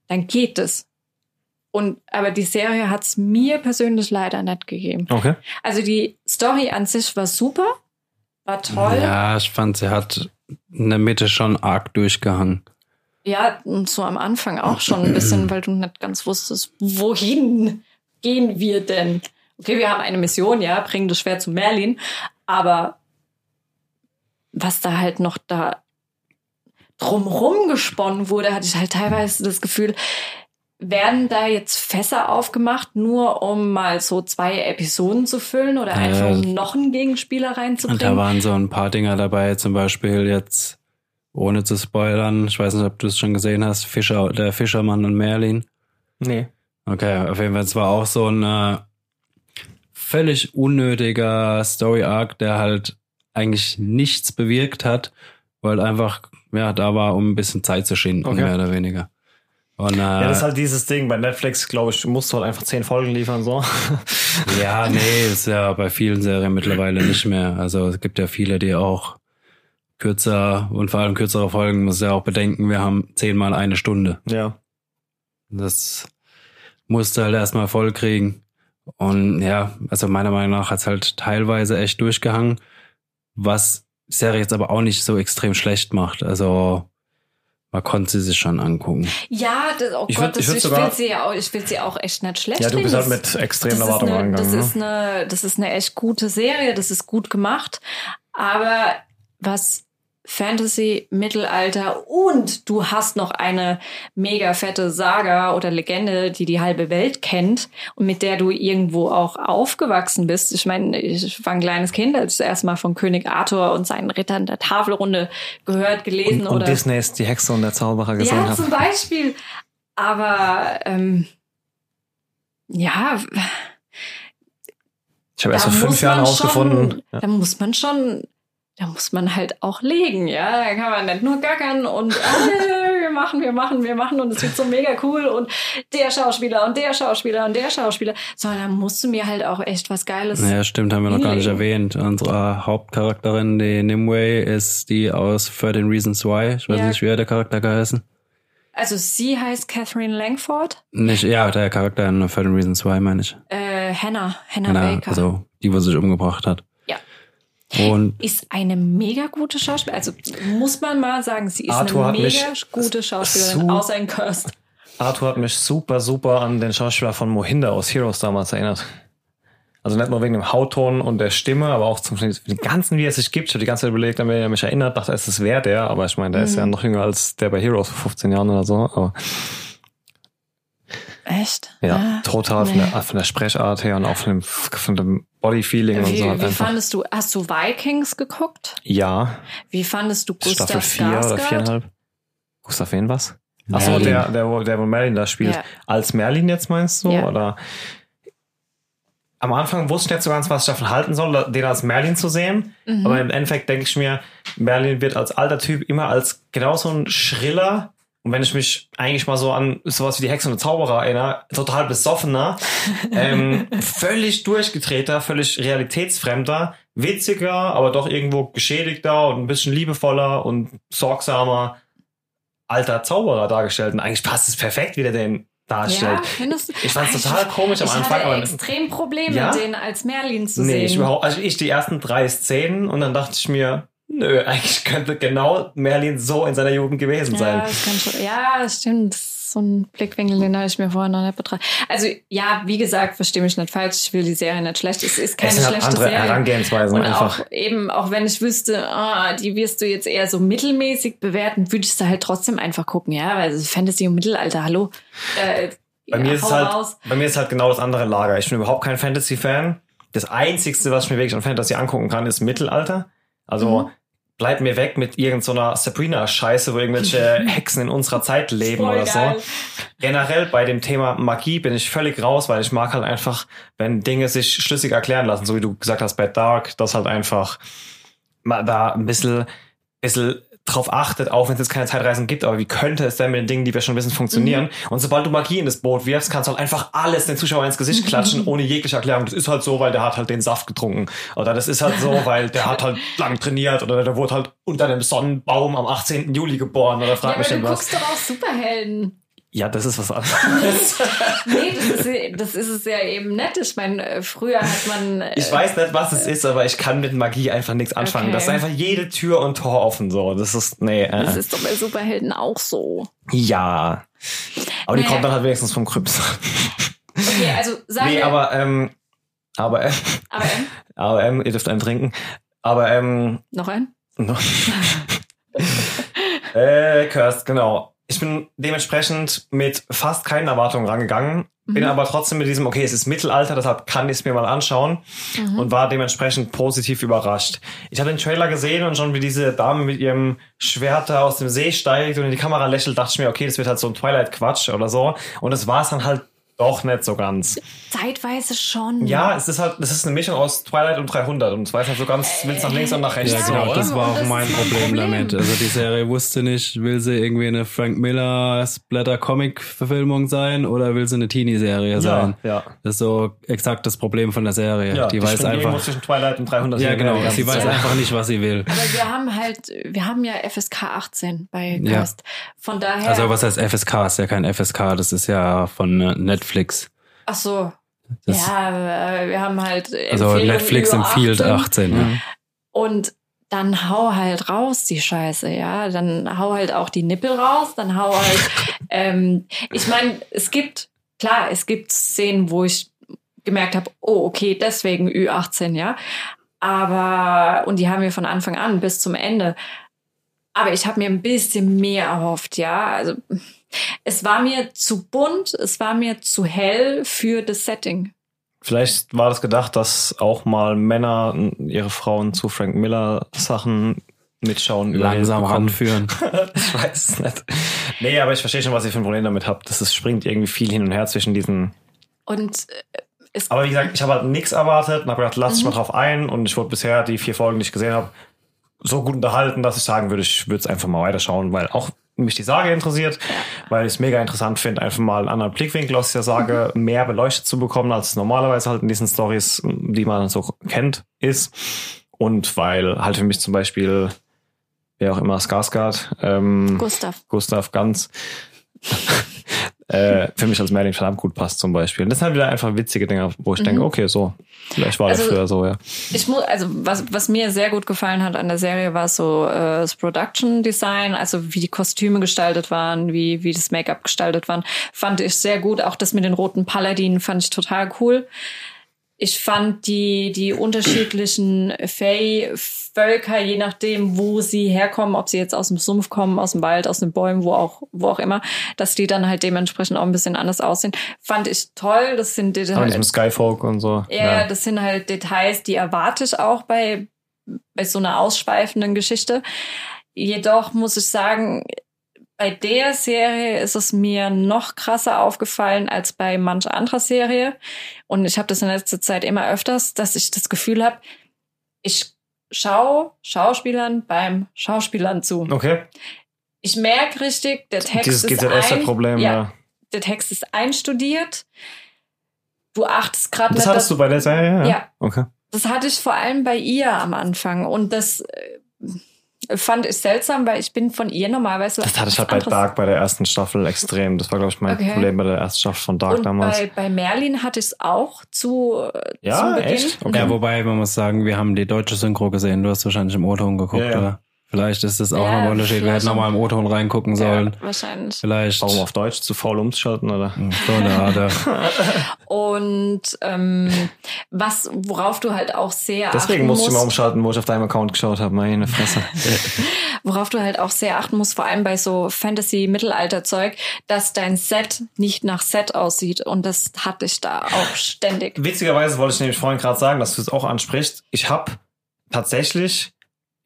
[SPEAKER 2] Dann geht es. Und, aber die Serie hat es mir persönlich leider nicht gegeben.
[SPEAKER 4] Okay.
[SPEAKER 2] Also die Story an sich war super, war toll.
[SPEAKER 3] Ja, ich fand, sie hat in der Mitte schon arg durchgehangen.
[SPEAKER 2] Ja, und so am Anfang auch schon ein bisschen, weil du nicht ganz wusstest, wohin gehen wir denn? Okay, wir haben eine Mission, ja, bringen das Schwert zu Merlin, aber was da halt noch da drumrum gesponnen wurde, hatte ich halt teilweise das Gefühl, werden da jetzt Fässer aufgemacht, nur um mal so zwei Episoden zu füllen oder
[SPEAKER 3] Ja.
[SPEAKER 2] einfach um noch einen Gegenspieler
[SPEAKER 3] Und da
[SPEAKER 2] reinzubringen?
[SPEAKER 3] waren so ein paar Dinger dabei, zum Beispiel jetzt, ohne zu spoilern, ich weiß nicht, ob du es schon gesehen hast, Fischer, der Fischermann und Merlin.
[SPEAKER 4] Nee.
[SPEAKER 3] Okay, auf jeden Fall, es war auch so ein äh, völlig unnötiger Story-Arc, der halt eigentlich nichts bewirkt hat, weil einfach, ja, da war, um ein bisschen Zeit zu schinden,
[SPEAKER 4] Okay.
[SPEAKER 3] mehr oder weniger. Und, äh,
[SPEAKER 4] Ja, das ist halt dieses Ding. Bei Netflix, glaube ich, musst du halt einfach zehn Folgen liefern, so. (laughs)
[SPEAKER 3] Ja, nee, ist ja bei vielen Serien mittlerweile nicht mehr. Also es gibt ja viele, die auch kürzer und vor allem kürzere Folgen, muss ja auch bedenken, wir haben zehnmal eine Stunde.
[SPEAKER 4] ja.
[SPEAKER 3] Das musst du halt erstmal voll kriegen. Und ja, also meiner Meinung nach hat's halt teilweise echt durchgehangen, was Serie jetzt aber auch nicht so extrem schlecht macht. Also man konnte sie sich schon angucken.
[SPEAKER 2] Ja, das, oh
[SPEAKER 4] Ich
[SPEAKER 2] Gott,
[SPEAKER 4] würd-
[SPEAKER 2] das,
[SPEAKER 4] ich würd
[SPEAKER 2] ich,
[SPEAKER 4] sogar-
[SPEAKER 2] will sie ja auch, ich will sie auch echt nicht schlecht
[SPEAKER 4] Ja, du bist halt
[SPEAKER 2] Das-
[SPEAKER 4] mit extremen
[SPEAKER 2] das
[SPEAKER 4] Erwartungen
[SPEAKER 2] eine, das
[SPEAKER 4] angegangen.
[SPEAKER 2] ist
[SPEAKER 4] ne?
[SPEAKER 2] eine, das ist eine echt gute Serie, das ist gut gemacht. Aber was Fantasy, Mittelalter und du hast noch eine mega fette Saga oder Legende, die die halbe Welt kennt und mit der du irgendwo auch aufgewachsen bist. Ich meine, ich war ein kleines Kind, als ich das erste Mal von König Arthur und seinen Rittern der Tafelrunde gehört, gelesen
[SPEAKER 4] Und, und
[SPEAKER 2] oder
[SPEAKER 4] Disneys Die Hexe und der Zauberer gesehen
[SPEAKER 2] ja,
[SPEAKER 4] habe.
[SPEAKER 2] zum Beispiel. Aber ähm, ja,
[SPEAKER 4] Ich habe erst vor fünf Jahren rausgefunden.
[SPEAKER 2] Schon,
[SPEAKER 4] Ja.
[SPEAKER 2] Da muss man schon, da muss man halt auch legen, ja. Da kann man nicht nur gackern und äh, wir machen, wir machen, wir machen und es wird so mega cool und der Schauspieler und der Schauspieler und der Schauspieler, sondern da musst du mir halt auch echt was Geiles.
[SPEAKER 3] Ja, stimmt, haben wir noch gar nicht
[SPEAKER 2] hinlegen.
[SPEAKER 3] erwähnt. Unsere Hauptcharakterin, die Nimue, ist die aus 13 Reasons Why. Ich weiß
[SPEAKER 2] Ja.
[SPEAKER 3] nicht, wie der Charakter geheißen.
[SPEAKER 2] Also sie heißt Catherine Langford.
[SPEAKER 3] Nicht, ja, der Charakter in 13 Reasons Why, meine ich.
[SPEAKER 2] Äh, Hannah, Hannah
[SPEAKER 3] Genau,
[SPEAKER 2] Baker.
[SPEAKER 3] also die, wo sich umgebracht hat. Und
[SPEAKER 2] ist eine mega gute Schauspielerin. Also muss man mal sagen, sie ist
[SPEAKER 4] Arthur
[SPEAKER 2] eine mega gute Schauspielerin, außer in Cursed.
[SPEAKER 4] Arthur hat mich super, super an den Schauspieler von Mohinder aus Heroes damals erinnert. Also nicht nur wegen dem Hautton und der Stimme, aber auch zum Beispiel den ganzen, wie er sich gibt. Ich habe die ganze Zeit überlegt, an wen er mich erinnert, dachte, es wäre der, aber ich meine, der ist ja noch jünger als der bei Heroes vor 15 Jahren oder so. Aber
[SPEAKER 2] Echt?
[SPEAKER 4] ja,
[SPEAKER 2] Ah,
[SPEAKER 4] total von,
[SPEAKER 2] nee.
[SPEAKER 4] der, von der Sprechart her und auch von dem, von dem Body-Feeling und so. Halt
[SPEAKER 2] wie
[SPEAKER 4] einfach.
[SPEAKER 2] fandest du, hast du Vikings geguckt?
[SPEAKER 4] Ja,
[SPEAKER 2] Wie fandest du Gustav
[SPEAKER 4] Staffel 4 oder
[SPEAKER 2] Skarsgård?
[SPEAKER 4] 4,5. Gustav wen was? Achso, der, der, wo- der, wo Merlin da spielt.
[SPEAKER 2] Ja.
[SPEAKER 4] Als Merlin jetzt meinst du?
[SPEAKER 2] Ja.
[SPEAKER 4] Oder? Am Anfang wusste ich nicht so ganz, was ich davon halten soll, den als Merlin zu sehen.
[SPEAKER 2] Mhm.
[SPEAKER 4] Aber im Endeffekt denke ich mir, Merlin wird als alter Typ immer als genau so ein Schriller. Und wenn ich mich eigentlich mal so an sowas wie die Hexe und der Zauberer erinnere, total besoffener, (laughs) ähm, völlig durchgedrehter, völlig realitätsfremder, witziger, aber doch irgendwo geschädigter und ein bisschen liebevoller und sorgsamer alter Zauberer dargestellt. Und eigentlich passt es perfekt, wie der den darstellt.
[SPEAKER 2] Ja, du?
[SPEAKER 4] Ich fand's
[SPEAKER 2] Ah,
[SPEAKER 4] total komisch am
[SPEAKER 2] ich
[SPEAKER 4] Anfang,
[SPEAKER 2] hatte
[SPEAKER 4] aber-
[SPEAKER 2] extrem Probleme,
[SPEAKER 4] Ja?
[SPEAKER 2] den als Merlin zu
[SPEAKER 4] Nee,
[SPEAKER 2] sehen.
[SPEAKER 4] ich überhaupt, also ich die ersten drei Szenen und dann dachte ich mir, nö, eigentlich könnte genau Merlin so in seiner Jugend gewesen
[SPEAKER 2] Ja,
[SPEAKER 4] sein.
[SPEAKER 2] das kann schon, ja, das stimmt. Das ist so ein Blickwinkel, den habe ich mir vorher noch nicht betrachtet. Also, ja, wie gesagt, verstehe mich nicht falsch. Ich will die Serie nicht schlecht. Es ist keine
[SPEAKER 4] Es
[SPEAKER 2] schlechte
[SPEAKER 4] andere
[SPEAKER 2] Serie.
[SPEAKER 4] Herangehensweisen
[SPEAKER 2] Und
[SPEAKER 4] einfach.
[SPEAKER 2] auch eben, auch wenn ich wüsste, ah, die wirst du jetzt eher so mittelmäßig bewerten, würde ich sie halt trotzdem einfach gucken, ja, weil Fantasy und Mittelalter, hallo. Äh,
[SPEAKER 4] Bei
[SPEAKER 2] ja,
[SPEAKER 4] mir, ist halt,
[SPEAKER 2] raus.
[SPEAKER 4] bei mir ist halt genau das andere Lager. Ich bin überhaupt kein Fantasy-Fan. Das Einzigste, was ich mir wirklich an Fantasy angucken kann, ist Mittelalter. Also
[SPEAKER 2] Mhm.
[SPEAKER 4] Bleib mir weg mit irgendeiner Sabrina-Scheiße, wo irgendwelche (laughs) Hexen in unserer Zeit leben
[SPEAKER 2] Voll
[SPEAKER 4] oder
[SPEAKER 2] geil.
[SPEAKER 4] so. Generell bei dem Thema Magie bin ich völlig raus, weil ich mag halt einfach, wenn Dinge sich schlüssig erklären lassen, so wie du gesagt hast bei Dark, dass halt einfach da ein bisschen, bisschen drauf achtet, auch wenn es jetzt keine Zeitreisen gibt, aber wie könnte es denn mit den Dingen, die wir schon wissen, funktionieren?
[SPEAKER 2] Mhm.
[SPEAKER 4] Und sobald du Magie in das Boot wirfst, kannst du halt einfach alles den Zuschauer ins Gesicht klatschen, ohne jegliche Erklärung. Das ist halt so, weil der hat halt den Saft getrunken. Oder das ist halt so, (laughs) weil der hat halt lang trainiert oder der wurde halt unter einem Sonnenbaum am 18. Juli geboren oder frag
[SPEAKER 2] Ja,
[SPEAKER 4] mich denn
[SPEAKER 2] du
[SPEAKER 4] was.
[SPEAKER 2] guckst doch auch Superhelden.
[SPEAKER 4] Ja, das ist was anderes.
[SPEAKER 2] Nee, das ist, das ist es ja eben nett. Ich meine, äh, früher hat man. äh,
[SPEAKER 4] Ich weiß nicht, was es ist, aber ich kann mit Magie einfach nichts anfangen.
[SPEAKER 2] Okay.
[SPEAKER 4] Das ist einfach jede Tür und Tor offen so. Das ist, nee, äh,
[SPEAKER 2] Das ist doch bei Superhelden auch so.
[SPEAKER 4] ja. Aber die
[SPEAKER 2] Naja.
[SPEAKER 4] kommt dann halt wenigstens vom Kryps.
[SPEAKER 2] Okay, also sagen
[SPEAKER 4] nee, aber, ähm, aber, äh,
[SPEAKER 2] aber ähm,
[SPEAKER 4] aber, ähm, ihr dürft einen trinken. Aber, ähm,
[SPEAKER 2] noch ein? (laughs)
[SPEAKER 4] äh, Kirst, genau. Ich bin dementsprechend mit fast keinen Erwartungen rangegangen, bin
[SPEAKER 2] Mhm.
[SPEAKER 4] aber trotzdem mit diesem, okay, es ist Mittelalter, deshalb kann ich es mir mal anschauen
[SPEAKER 2] Mhm.
[SPEAKER 4] und war dementsprechend positiv überrascht. Ich habe den Trailer gesehen und schon wie diese Dame mit ihrem Schwert da aus dem See steigt und in die Kamera lächelt, dachte ich mir, okay, das wird halt so ein Twilight-Quatsch oder so. Und es war es dann halt doch nicht so ganz.
[SPEAKER 2] Zeitweise schon.
[SPEAKER 4] Ja, es ist halt, das ist eine Mischung aus Twilight und 300 und es weiß halt so ganz, willst nach links und nach rechts.
[SPEAKER 3] Ja,
[SPEAKER 2] Ja,
[SPEAKER 3] genau, das war auch
[SPEAKER 2] das
[SPEAKER 3] mein Problem,
[SPEAKER 2] Problem.
[SPEAKER 3] damit. Also die Serie wusste nicht, will sie irgendwie eine Frank Miller Splatter-Comic-Verfilmung sein oder will sie eine Teenie-Serie sein?
[SPEAKER 4] ja.
[SPEAKER 3] Das ist so exakt das Problem von der Serie.
[SPEAKER 4] Ja,
[SPEAKER 3] die weiß
[SPEAKER 4] springt irgendwo
[SPEAKER 3] einfach.
[SPEAKER 4] zwischen Twilight und 300.
[SPEAKER 3] Ja, genau.
[SPEAKER 4] die
[SPEAKER 3] Sie weiß
[SPEAKER 4] Zeit.
[SPEAKER 3] einfach nicht, was sie will.
[SPEAKER 2] Aber wir haben halt, wir haben ja FSK 18 bei
[SPEAKER 3] Ja.
[SPEAKER 2] Cast. Von daher.
[SPEAKER 3] Also was heißt FSK? Ist ja kein FSK, das ist ja von äh, Netflix.
[SPEAKER 2] ach so.
[SPEAKER 3] Das,
[SPEAKER 2] ja, äh, wir haben halt.
[SPEAKER 3] also Netflix empfiehlt 18. ja.
[SPEAKER 4] Mhm.
[SPEAKER 2] Und dann hau halt raus die Scheiße, ja. Dann hau halt auch die Nippel raus, dann hau halt. (laughs) ähm, ich meine, es gibt, klar, es gibt Szenen, wo ich gemerkt habe, oh, okay, deswegen Ü18, ja. Aber, und die haben wir von Anfang an bis zum Ende. Aber ich habe mir ein bisschen mehr erhofft, ja. Also es war mir zu bunt, es war mir zu hell für das Setting.
[SPEAKER 4] Vielleicht war das gedacht, dass auch mal Männer ihre Frauen zu Frank Miller Sachen mitschauen.
[SPEAKER 3] Langsam ranführen. (laughs)
[SPEAKER 4] ich weiß es nicht. Nee, aber ich verstehe schon, was ihr für ein Problem damit habt. Das ist, springt irgendwie viel hin und her zwischen diesen.
[SPEAKER 2] Und äh, es
[SPEAKER 4] Aber wie gesagt, ich habe halt nichts erwartet und habe gedacht, lass dich
[SPEAKER 2] Mhm.
[SPEAKER 4] mal drauf ein. Und ich wurde bisher die vier Folgen, die ich gesehen habe, so gut unterhalten, dass ich sagen würde, ich würde es einfach mal weiterschauen, weil auch mich die Sage interessiert, weil ich es mega interessant finde, einfach mal einen anderen Blickwinkel aus der Sage (laughs) mehr beleuchtet zu bekommen, als es normalerweise halt in diesen Stories, die man so kennt, ist. Und weil halt für mich zum Beispiel, wer auch immer, Skarsgård, ähm,
[SPEAKER 2] Gustav.
[SPEAKER 4] Gustav ganz äh, für mich als Merlin verdammt gut passt zum Beispiel. Und das sind halt wieder einfach witzige Dinge, wo ich denke, okay, so, vielleicht war das
[SPEAKER 2] Also-
[SPEAKER 4] früher so, ja.
[SPEAKER 2] Ich muss, also was, was mir sehr gut gefallen hat an der Serie war so äh, das Production Design, also wie die Kostüme gestaltet waren, wie, wie das Make-up gestaltet waren, fand ich sehr gut. Auch das mit den roten Paladinen fand ich total cool. Ich fand die, die unterschiedlichen Fey-Völker, je nachdem, wo sie herkommen, ob sie jetzt aus dem Sumpf kommen, aus dem Wald, aus den Bäumen, wo auch, wo auch immer, dass die dann halt dementsprechend auch ein bisschen anders aussehen. Fand ich toll. Das sind
[SPEAKER 4] Aber mit diesem Skyfolk und so.
[SPEAKER 2] ja, das sind halt Details, die erwarte ich auch bei, bei so einer ausschweifenden Geschichte. Jedoch muss ich sagen, bei der Serie ist es mir noch krasser aufgefallen als bei manch anderer Serie. Und ich habe das in letzter Zeit immer öfters, dass ich das Gefühl habe, ich schaue Schauspielern beim Schauspielern zu.
[SPEAKER 4] Okay,
[SPEAKER 2] Ich merke richtig, der Text
[SPEAKER 4] dieses
[SPEAKER 2] ist ein,
[SPEAKER 4] ja.
[SPEAKER 2] ja, der Text ist einstudiert. Du achtest gerade
[SPEAKER 4] Das hattest du bei der Serie?
[SPEAKER 2] Ja.
[SPEAKER 4] Okay.
[SPEAKER 2] das hatte ich vor allem bei ihr am Anfang und das äh, fand ich seltsam, weil ich bin von ihr normalerweise.
[SPEAKER 4] Das hatte ich halt bei Dark bei der ersten Staffel extrem. Das war, glaube ich, mein
[SPEAKER 2] Okay.
[SPEAKER 4] Problem bei der ersten Staffel von Dark
[SPEAKER 2] Und
[SPEAKER 4] damals.
[SPEAKER 2] bei, bei Merlin hatte ich es auch zu, äh,
[SPEAKER 4] Ja,
[SPEAKER 2] zu Beginn.
[SPEAKER 4] echt? Okay.
[SPEAKER 3] Ja, wobei man muss sagen, wir haben die deutsche Synchro gesehen. Du hast wahrscheinlich im O-Ton geguckt,
[SPEAKER 4] Ja, ja.
[SPEAKER 3] oder? Vielleicht ist das auch
[SPEAKER 2] Ja,
[SPEAKER 3] nochmal ein Unterschied. Wir hätten nochmal im O-Ton reingucken sollen.
[SPEAKER 2] Ja, wahrscheinlich.
[SPEAKER 3] Vielleicht.
[SPEAKER 4] Warum auf Deutsch? Zu faul umzuschalten, oder?
[SPEAKER 3] So eine Art. (laughs)
[SPEAKER 2] Und ähm, was, worauf du halt auch sehr
[SPEAKER 4] Deswegen
[SPEAKER 2] achten
[SPEAKER 4] musste ich
[SPEAKER 2] musst,
[SPEAKER 4] mal umschalten, wo ich auf deinem Account geschaut habe. Meine Fresse. (laughs)
[SPEAKER 2] worauf du halt auch sehr achten musst, vor allem bei so Fantasy-Mittelalter-Zeug, dass dein Set nicht nach Set aussieht. Und das hatte ich da auch ständig.
[SPEAKER 4] Witzigerweise wollte ich nämlich vorhin gerade sagen, dass du es auch ansprichst. Ich habe tatsächlich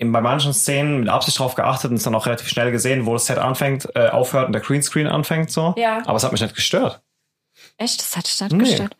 [SPEAKER 4] in, bei manchen Szenen mit Absicht drauf geachtet und es dann auch relativ schnell gesehen, wo das Set anfängt, äh, aufhört und der Greenscreen anfängt so.
[SPEAKER 2] Ja.
[SPEAKER 4] Aber es hat mich nicht gestört.
[SPEAKER 2] Echt? Das hatte ich nicht
[SPEAKER 4] Nee.
[SPEAKER 2] gestört.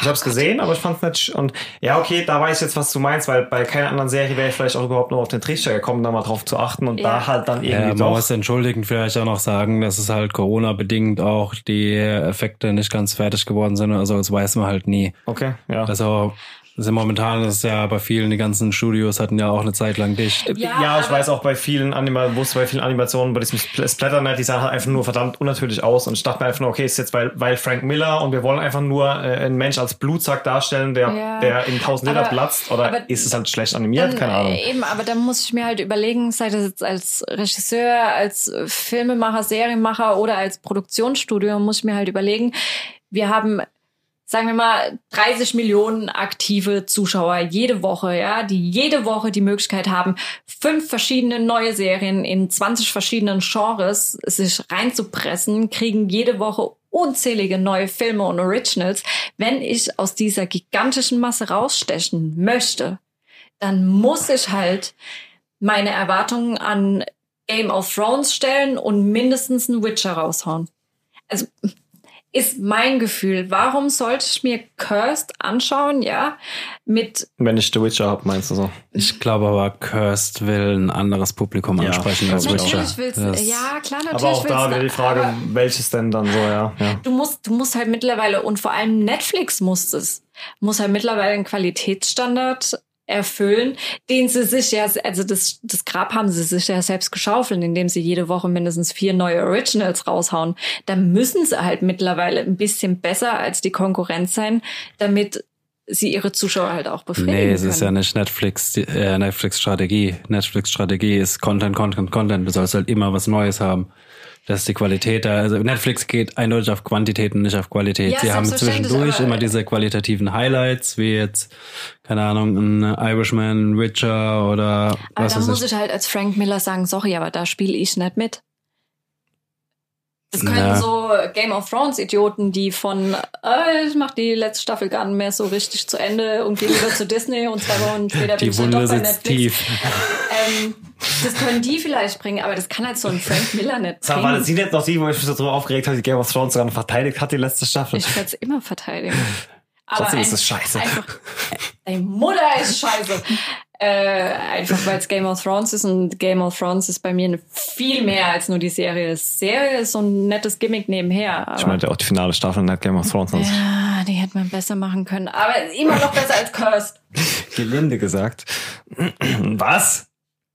[SPEAKER 4] Ich habe es gesehen, aber ich fand es nicht. Und ja, okay, da weiß ich jetzt, was du meinst, weil bei keiner anderen Serie wäre ich vielleicht auch überhaupt nur auf den Trichter gekommen, da mal drauf zu achten und
[SPEAKER 2] Ja.
[SPEAKER 4] da halt dann
[SPEAKER 3] Ja,
[SPEAKER 4] irgendwie
[SPEAKER 3] man
[SPEAKER 4] doch.
[SPEAKER 3] muss entschuldigend vielleicht auch noch sagen, dass es halt Corona-bedingt auch die Effekte nicht ganz fertig geworden sind. Also das weiß man halt nie.
[SPEAKER 4] Okay, ja.
[SPEAKER 3] Also ja momentan ist ja bei vielen, die ganzen Studios hatten ja auch eine Zeit lang dicht.
[SPEAKER 2] Ja,
[SPEAKER 4] Ja, ich weiß auch bei vielen Anima wusste bei vielen Animationen, bei diesem Spl- Splatternet, die sahen halt einfach nur verdammt unnatürlich aus und ich dachte mir einfach nur, okay, ist jetzt weil, weil Frank Miller und wir wollen einfach nur äh, einen Mensch als Blutsack darstellen, der,
[SPEAKER 2] Ja.
[SPEAKER 4] der in tausend Liter platzt oder
[SPEAKER 2] aber
[SPEAKER 4] ist es halt schlecht animiert?
[SPEAKER 2] Dann,
[SPEAKER 4] Keine Ahnung.
[SPEAKER 2] äh, Eben, aber dann muss ich mir halt überlegen, sei das jetzt als Regisseur, als Filmemacher, Serienmacher oder als Produktionsstudio, muss ich mir halt überlegen, wir haben, sagen wir mal, 30 Millionen aktive Zuschauer jede Woche, ja, die jede Woche die Möglichkeit haben, fünf verschiedene neue Serien in 20 verschiedenen Genres sich reinzupressen, kriegen jede Woche unzählige neue Filme und Originals. Wenn ich aus dieser gigantischen Masse rausstechen möchte, dann muss ich halt meine Erwartungen an Game of Thrones stellen und mindestens einen Witcher raushauen. Also ist mein Gefühl. Warum sollte ich mir Cursed anschauen, ja, mit
[SPEAKER 4] Wenn ich The Witcher hab, meinst du so?
[SPEAKER 3] Ich glaube aber, Cursed will ein anderes Publikum
[SPEAKER 4] Ja,
[SPEAKER 3] ansprechen als Witcher.
[SPEAKER 2] natürlich willst
[SPEAKER 3] Das-
[SPEAKER 2] ja klar natürlich
[SPEAKER 4] Aber auch da wieder die Frage,
[SPEAKER 2] aber-
[SPEAKER 4] welches denn dann so, ja. ja.
[SPEAKER 2] du musst, du musst halt mittlerweile und vor allem Netflix muss es, muss halt mittlerweile einen Qualitätsstandard erfüllen, den sie sich ja, also das, das Grab haben sie sich ja selbst geschaufelt, indem sie jede Woche mindestens vier neue Originals raushauen. Da müssen sie halt mittlerweile ein bisschen besser als die Konkurrenz sein, damit sie ihre Zuschauer halt auch befriedigen
[SPEAKER 3] Nee, es
[SPEAKER 2] können.
[SPEAKER 3] ist ja nicht Netflix, äh, Netflix Strategie. Netflix Strategie ist Content, Content, Content. Du sollst halt immer was Neues haben. Das ist die Qualität da. Also Netflix geht eindeutig auf Quantität und nicht auf Qualität.
[SPEAKER 2] Ja,
[SPEAKER 3] Sie haben zwischendurch immer diese qualitativen Highlights, wie jetzt, keine Ahnung, ein Irishman, Witcher oder
[SPEAKER 2] Aber
[SPEAKER 3] was
[SPEAKER 2] da muss
[SPEAKER 3] ich.
[SPEAKER 2] ich halt als Frank Miller sagen, sorry, aber da spiele ich nicht mit. Das können
[SPEAKER 3] Ja.
[SPEAKER 2] so Game of Thrones Idioten, die von äh, ich mach die letzte Staffel gar nicht mehr so richtig zu Ende und gehe wieder zu Disney und zwei Wochen später (laughs) bin
[SPEAKER 3] Die
[SPEAKER 2] ich doch bei Netflix.
[SPEAKER 3] tief. (laughs)
[SPEAKER 2] Ähm, das können die vielleicht bringen, aber das kann halt so ein Frank Miller nicht
[SPEAKER 4] Sag, war das sie jetzt noch die, wo ich mich so drüber aufgeregt habe, die Game of Thrones dran verteidigt hat, die letzte Staffel?
[SPEAKER 2] Ich werde es immer verteidigen. (laughs) Aber
[SPEAKER 4] Trotzdem ist das scheiße.
[SPEAKER 2] Einfach, deine Mutter ist scheiße. Äh, einfach weil es (laughs) Game of Thrones ist und Game of Thrones ist bei mir viel mehr als nur die Serie. Die Serie ist so ein nettes Gimmick nebenher. Aber
[SPEAKER 4] Ich meinte auch die finale Staffel nicht Game of Thrones.
[SPEAKER 2] ja, die hätte man besser machen können. Aber immer noch besser als Cursed. (laughs)
[SPEAKER 4] Gelinde gesagt. (clears throat) Was?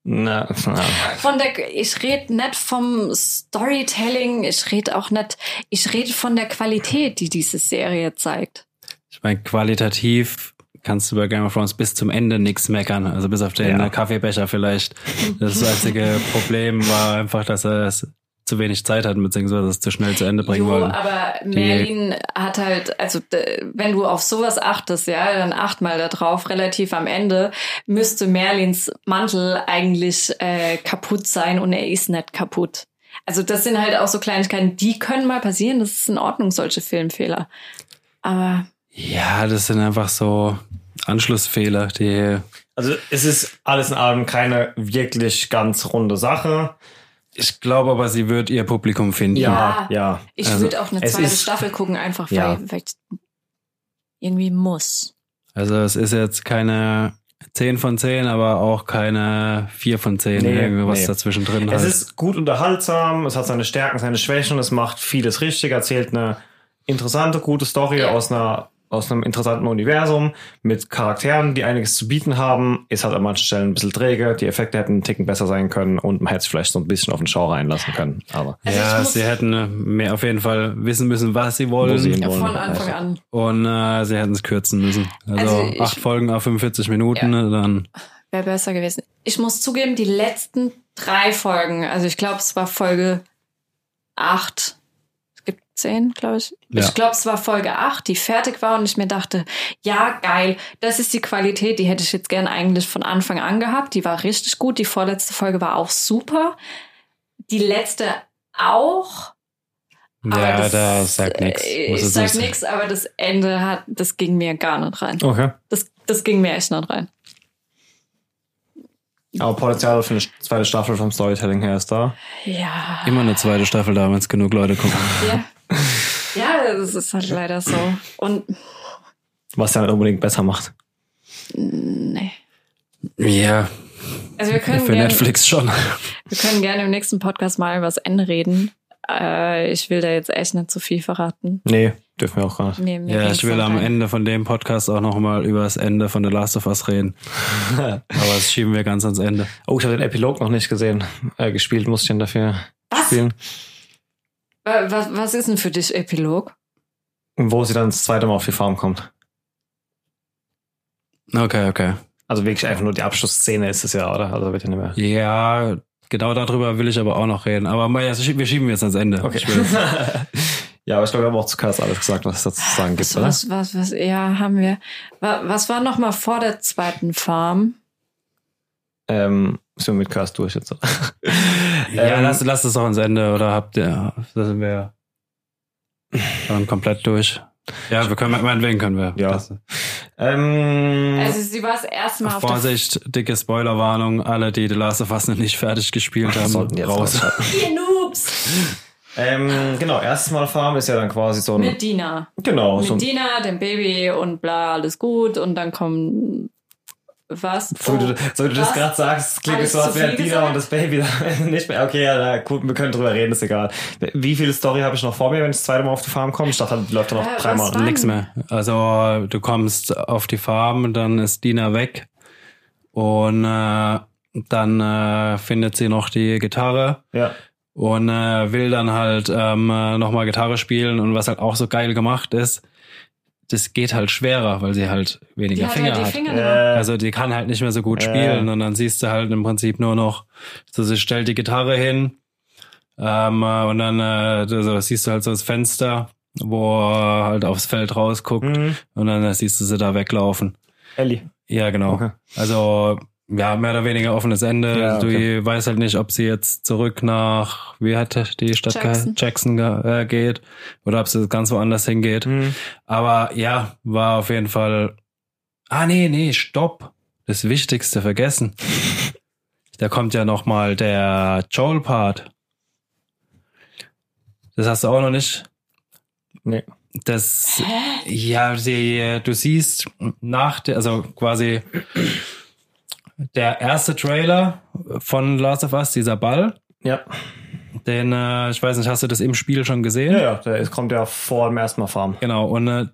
[SPEAKER 4] Na, na.
[SPEAKER 2] Von der, ich rede nicht vom Storytelling, ich rede auch nicht, ich rede von der Qualität, die diese Serie zeigt.
[SPEAKER 3] Ich meine, qualitativ kannst du bei Game of Thrones bis zum Ende nichts meckern. Also bis auf den
[SPEAKER 4] Ja.
[SPEAKER 3] Kaffeebecher vielleicht. Das einzige (laughs) Problem war einfach, dass er es zu wenig Zeit hatten, beziehungsweise es zu schnell zu Ende bringen
[SPEAKER 2] Jo,
[SPEAKER 3] wollten.
[SPEAKER 2] aber Merlin hat halt, also wenn du auf sowas achtest, ja, dann acht mal da drauf. Relativ am Ende müsste Merlins Mantel eigentlich äh, kaputt sein und er ist nicht kaputt. Also das sind halt auch so Kleinigkeiten, die können mal passieren. Das ist in Ordnung, solche Filmfehler. Aber
[SPEAKER 3] Ja, das sind einfach so Anschlussfehler, die
[SPEAKER 4] Also es ist alles in allem keine wirklich ganz runde Sache.
[SPEAKER 3] ich glaube aber, sie wird ihr Publikum finden.
[SPEAKER 4] Ja,
[SPEAKER 2] Ja. ich
[SPEAKER 3] Also,
[SPEAKER 2] würde auch eine zweite
[SPEAKER 4] ist-
[SPEAKER 2] Staffel gucken, einfach
[SPEAKER 4] Ja.
[SPEAKER 2] weil, weil ich irgendwie muss.
[SPEAKER 3] Also es ist jetzt keine 10 von 10, aber auch keine 4 von 10,
[SPEAKER 4] Nee,
[SPEAKER 3] irgendwas
[SPEAKER 4] nee.
[SPEAKER 3] dazwischen drin.
[SPEAKER 4] Es
[SPEAKER 3] halt.
[SPEAKER 4] ist gut unterhaltsam, es hat seine Stärken, seine Schwächen, es macht vieles richtig, erzählt eine interessante, gute Story
[SPEAKER 2] Ja.
[SPEAKER 4] aus einer aus einem interessanten Universum mit Charakteren, die einiges zu bieten haben, ist halt an manchen Stellen ein bisschen träge, die Effekte hätten einen Ticken besser sein können und man hätte es vielleicht so ein bisschen auf den Schau reinlassen können. Aber
[SPEAKER 2] Also
[SPEAKER 3] ja, sie hätten mehr auf jeden Fall wissen müssen, was sie wollen.
[SPEAKER 4] Wo sie
[SPEAKER 2] Ja,
[SPEAKER 4] wollen.
[SPEAKER 2] von Anfang an.
[SPEAKER 3] Und äh, sie hätten es kürzen müssen. Also,
[SPEAKER 2] Also
[SPEAKER 3] acht Folgen auf 45 Minuten, ne, dann
[SPEAKER 2] Wäre besser gewesen. Ich muss zugeben, die letzten drei Folgen, also ich glaube, es war Folge acht. Es gibt zehn, glaube ich.
[SPEAKER 3] Ja.
[SPEAKER 2] Ich glaube, es war Folge acht, die fertig war und ich mir dachte, ja, geil, das ist die Qualität, die hätte ich jetzt gern eigentlich von Anfang an gehabt. Die war richtig gut. Die vorletzte Folge war auch super. Die letzte auch. Aber
[SPEAKER 3] ja,
[SPEAKER 2] das,
[SPEAKER 3] da sagt nichts.
[SPEAKER 2] äh, Ich sag nichts, aber das Ende hat, das ging mir gar nicht rein.
[SPEAKER 4] okay.
[SPEAKER 2] Das, das ging mir echt nicht rein.
[SPEAKER 4] Aber Potenzial für eine zweite Staffel vom Storytelling her ist da.
[SPEAKER 2] Ja.
[SPEAKER 3] Immer eine zweite Staffel da, wenn es genug Leute gucken.
[SPEAKER 2] Ja. Ja, das ist halt leider so. Und
[SPEAKER 4] Was ja nicht unbedingt besser macht.
[SPEAKER 2] nee.
[SPEAKER 3] Ja,
[SPEAKER 2] Also wir können
[SPEAKER 3] für
[SPEAKER 2] gerne
[SPEAKER 3] Netflix schon.
[SPEAKER 2] wir können gerne im nächsten Podcast mal über das Ende reden. Äh, ich will da jetzt echt nicht zu viel verraten.
[SPEAKER 4] Nee, dürfen wir auch gar nicht.
[SPEAKER 2] Mir, mir
[SPEAKER 3] Ja,
[SPEAKER 2] ging's
[SPEAKER 3] ich will am
[SPEAKER 2] rein.
[SPEAKER 3] Ende von dem Podcast auch nochmal über das Ende von The Last of Us reden. (laughs) Aber das schieben wir ganz ans Ende.
[SPEAKER 4] Oh, ich habe den Epilog noch nicht gesehen. Äh, gespielt musste ich den dafür
[SPEAKER 2] Was?
[SPEAKER 4] spielen.
[SPEAKER 2] Wa- Was, was ist denn für dich Epilog?
[SPEAKER 4] Wo sie dann das zweite Mal auf die Farm kommt.
[SPEAKER 3] Okay, okay.
[SPEAKER 4] Also wirklich einfach nur die Abschlussszene ist es ja, oder? Also ja nicht mehr.
[SPEAKER 3] Ja, genau darüber will ich aber auch noch reden. Aber also, wir schieben jetzt ans Ende.
[SPEAKER 4] Okay.
[SPEAKER 3] Ich will, (laughs)
[SPEAKER 4] ja, aber ich glaube, wir haben auch zu Curse alles gesagt, was es dazu zu sagen gibt,
[SPEAKER 2] Was,
[SPEAKER 4] oder?
[SPEAKER 2] was, was, was, ja, haben wir. Wa- Was war noch mal vor der zweiten Farm?
[SPEAKER 4] Ähm, wir mit Curse durch jetzt? (laughs)
[SPEAKER 3] ja,
[SPEAKER 4] Ähm,
[SPEAKER 3] lass, lass es doch ans Ende oder habt ihr, da sind wir dann komplett durch. Ja, wir können, meinetwegen können wir.
[SPEAKER 4] Ja.
[SPEAKER 3] Das-
[SPEAKER 4] Ähm,
[SPEAKER 2] Also sie war das erste Mal auf der
[SPEAKER 3] Vorsicht, dicke Spoilerwarnung. Alle, die The Last of Us noch nicht fertig gespielt haben,
[SPEAKER 4] sollten jetzt
[SPEAKER 3] raus. (laughs)
[SPEAKER 2] Ihr Noobs!
[SPEAKER 4] ähm, genau, erstes Mal Farm ist ja dann quasi so ein.
[SPEAKER 2] Mit Dina.
[SPEAKER 4] genau, so
[SPEAKER 2] Mit
[SPEAKER 4] ein.
[SPEAKER 2] Dina, dem Baby und bla, alles gut. Und dann kommen. Was?
[SPEAKER 4] So wie du, so du das gerade sagst, klingt es so, als wäre Dina und das Baby da (laughs) nicht mehr. Okay, ja, na, gut, wir können drüber reden, ist egal. Wie viel Story habe ich noch vor mir, wenn ich das zweite Mal auf die Farm komme? Ich dachte, die läuft dann noch
[SPEAKER 2] Äh,
[SPEAKER 4] dreimal.
[SPEAKER 3] Nix mehr. Also du kommst auf die Farm, dann ist Dina weg und äh, dann äh, findet sie noch die Gitarre
[SPEAKER 4] Ja.
[SPEAKER 3] und äh, will dann halt ähm, äh, nochmal Gitarre spielen und was halt auch so geil gemacht ist, das geht halt schwerer, weil sie halt
[SPEAKER 2] Die
[SPEAKER 3] weniger
[SPEAKER 2] hat
[SPEAKER 3] Finger
[SPEAKER 2] halt die
[SPEAKER 3] hat.
[SPEAKER 2] Finger
[SPEAKER 4] Äh,
[SPEAKER 2] nur.
[SPEAKER 3] Also die kann halt nicht mehr so gut
[SPEAKER 4] Ja.
[SPEAKER 3] spielen und dann siehst du halt im Prinzip nur noch, so sie stellt die Gitarre hin ähm, äh, und dann äh, so, siehst du halt so das Fenster, wo er halt aufs Feld rausguckt
[SPEAKER 4] Mhm.
[SPEAKER 3] und dann äh, siehst du sie da weglaufen.
[SPEAKER 4] Ellie.
[SPEAKER 3] Ja, genau.
[SPEAKER 4] Okay.
[SPEAKER 3] Also ja, mehr oder weniger offenes Ende.
[SPEAKER 4] Ja, okay.
[SPEAKER 3] Du weißt halt nicht, ob sie jetzt zurück nach, wie hat die Stadt
[SPEAKER 2] Jackson.
[SPEAKER 3] Jackson, äh, geht oder ob sie ganz woanders hingeht.
[SPEAKER 4] Mhm.
[SPEAKER 3] Aber ja, war auf jeden Fall. Ah, nee, nee, stopp. Das Wichtigste vergessen. (laughs) Da kommt ja noch mal der Joel-Part. Das hast du auch noch nicht.
[SPEAKER 4] Nee.
[SPEAKER 3] Das, ja, die, du siehst nach der, also quasi der erste Trailer von Last of Us, dieser Ball,
[SPEAKER 4] Ja.
[SPEAKER 3] Den, äh, ich weiß nicht, hast du das im Spiel schon gesehen?
[SPEAKER 4] Ja, ja, der kommt ja vor dem ersten Mal Farm.
[SPEAKER 3] Genau, und äh,